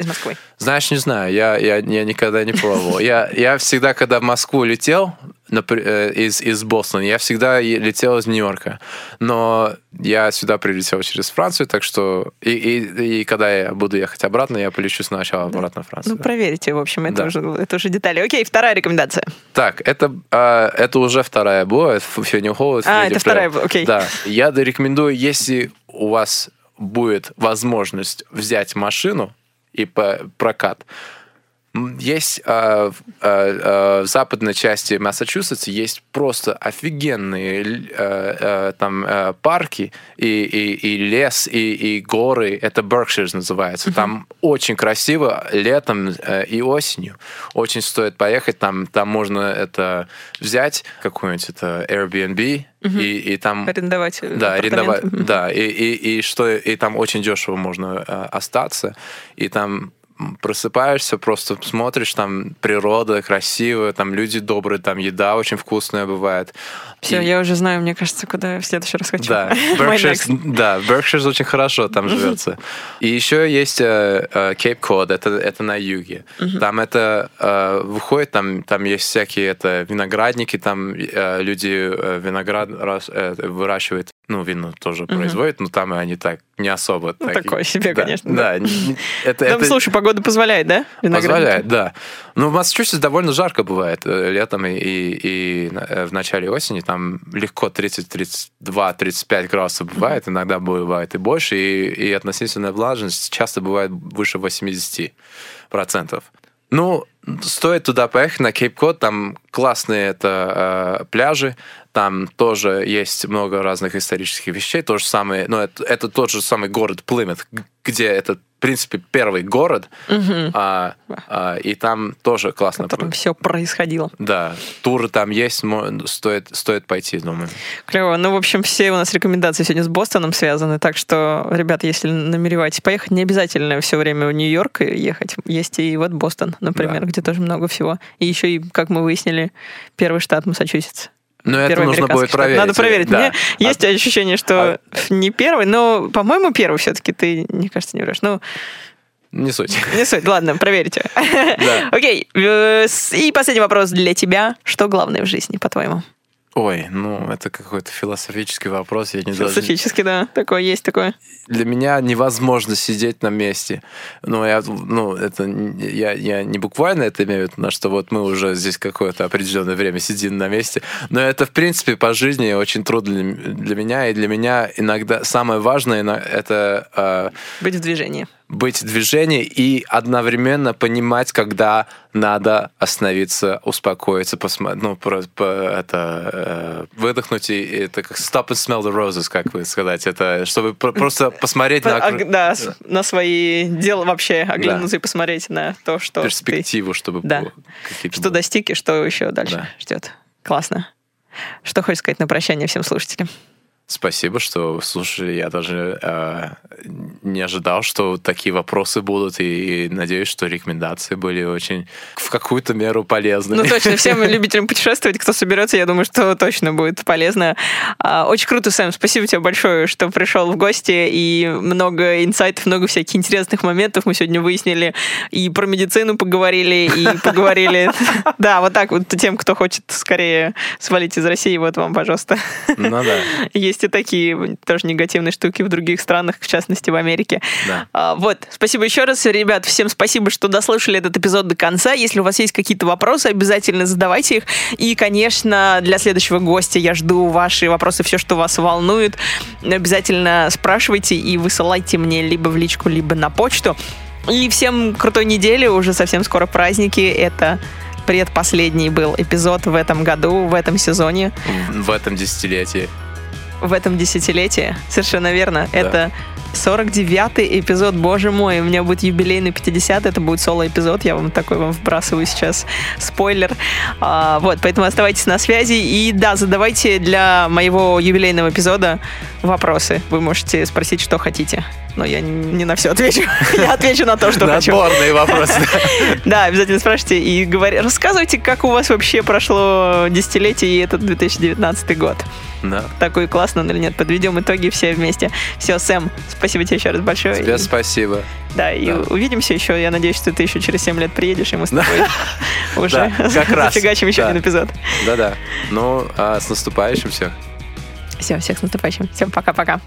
из Москвы? Знаешь, не знаю, я, я, я никогда не пробовал. Я, я всегда, когда в Москву летел, Э, из, из Бостона. Я всегда летел из Нью-Йорка. Но я сюда прилетел через Францию, так что... И, и, и когда я буду ехать обратно, я полечу сначала обратно в Францию. Ну, проверите, в общем, это, да. уже, это уже детали. Окей, вторая рекомендация. Так, это, э, это уже вторая была. Фенни Холл. А, это вторая, окей. Да. Я рекомендую, если у вас будет возможность взять машину и по прокат, есть э, э, в западной части Массачусетса есть просто офигенные э, э, там э, парки и, и, и лес и, и горы. Это Berkshires называется. Mm-hmm. Там очень красиво летом э, и осенью. Очень стоит поехать. Там там можно это взять какой-нибудь это Airbnb Угу. И, и там арендовать да арендовать да и, и, и что и там очень дешево можно э, остаться и там просыпаешься, просто смотришь, там природа красивая, там люди добрые, там еда очень вкусная бывает. Все, и... я уже знаю, мне кажется, куда я в следующий раз хочу. Да, Berkshires, да, Berkshires очень хорошо там живется. И еще есть uh, Cape Cod, это, это на юге. Там это uh, выходит, там, там есть всякие это виноградники, там люди виноград выращивают ну, вино тоже угу. производят, но там они так не особо. Ну, так, такое себе, да, конечно. Да. да. Это, там, это... слушай, погода позволяет, да? Позволяет, да. Ну, в Массачусетсе довольно жарко бывает э, летом и, и, и э, в начале осени. Там легко 30-32-35 градусов бывает, угу. иногда бывает и больше, и, и относительная влажность часто бывает выше 80 процентов. Ну, стоит туда поехать, на Кейп-Код, там классные это э, пляжи, там тоже есть много разных исторических вещей, то же самое, но это, это тот же самый город Плymouth, где этот в принципе, первый город, угу. а, а, и там тоже классно. Там все происходило. Да, туры там есть, стоит, стоит пойти, думаю. Клево. Ну, в общем, все у нас рекомендации сегодня с Бостоном связаны, так что, ребята, если намереваетесь поехать, не обязательно все время в Нью-Йорк ехать. Есть и вот Бостон, например, да. где тоже много всего. И еще и, как мы выяснили, первый штат Массачусетс. Но это нужно будет проверить. Надо проверить. Да. Мне а... есть ощущение, что а... не первый, но, по-моему, первый все-таки ты, мне кажется, не врешь. Ну, не суть. Не суть, ладно, проверите. Да. Окей, э, и последний вопрос для тебя. Что главное в жизни, по-твоему? Ой, ну это какой-то философический вопрос. Я не Философический, даже... да, такое есть такое. Для меня невозможно сидеть на месте. Ну, я, ну это я, я не буквально это имею в виду, что вот мы уже здесь какое-то определенное время сидим на месте, но это, в принципе, по жизни очень трудно для меня, и для меня иногда самое важное это... Э, Быть в движении быть в движении и одновременно понимать, когда надо остановиться, успокоиться, посмотреть, ну, про, по, это, э, выдохнуть, и это как stop and smell the roses, как вы сказать, это чтобы просто посмотреть на... А, да, на свои дела вообще, оглянуться да. и посмотреть на то, что Перспективу, ты... чтобы... Да. Что достиг и что еще дальше да. ждет. Классно. Что хочешь сказать на прощание всем слушателям? Спасибо, что слушали. Я даже э, не ожидал, что такие вопросы будут, и, и надеюсь, что рекомендации были очень в какую-то меру полезны. Ну точно, всем любителям путешествовать, кто соберется, я думаю, что точно будет полезно. А, очень круто, Сэм, спасибо тебе большое, что пришел в гости, и много инсайтов, много всяких интересных моментов мы сегодня выяснили, и про медицину поговорили, и поговорили... Да, вот так вот тем, кто хочет скорее свалить из России, вот вам, пожалуйста. Ну да. Есть есть и такие тоже негативные штуки в других странах, в частности в Америке. Да. А, вот, спасибо еще раз, ребят, всем спасибо, что дослушали этот эпизод до конца. Если у вас есть какие-то вопросы, обязательно задавайте их. И, конечно, для следующего гостя я жду ваши вопросы, все, что вас волнует. Обязательно спрашивайте и высылайте мне либо в личку, либо на почту. И всем крутой недели, уже совсем скоро праздники. Это предпоследний был эпизод в этом году, в этом сезоне, В, в этом десятилетии. В этом десятилетии. Совершенно верно. Да. Это 49-й эпизод, боже мой, у меня будет юбилейный 50 это будет соло-эпизод, я вам такой вам вбрасываю сейчас спойлер. А, вот, поэтому оставайтесь на связи, и да, задавайте для моего юбилейного эпизода вопросы. Вы можете спросить, что хотите. Но я не на все отвечу. Я отвечу на то, что хочу. Наборные вопросы. Да, обязательно спрашивайте и говори, рассказывайте, как у вас вообще прошло десятилетие и этот 2019 год. Да. Такой классно или нет? Подведем итоги все вместе. Все, Сэм, спасибо тебе еще раз большое. Тебе И- спасибо. да, и Да. увидимся еще. Я надеюсь, что ты еще через 7 лет приедешь, и мы с тобой уже зафигачим еще один эпизод. Да-да. Ну, а с наступающим всех. Все, всех с наступающим. Всем пока-пока.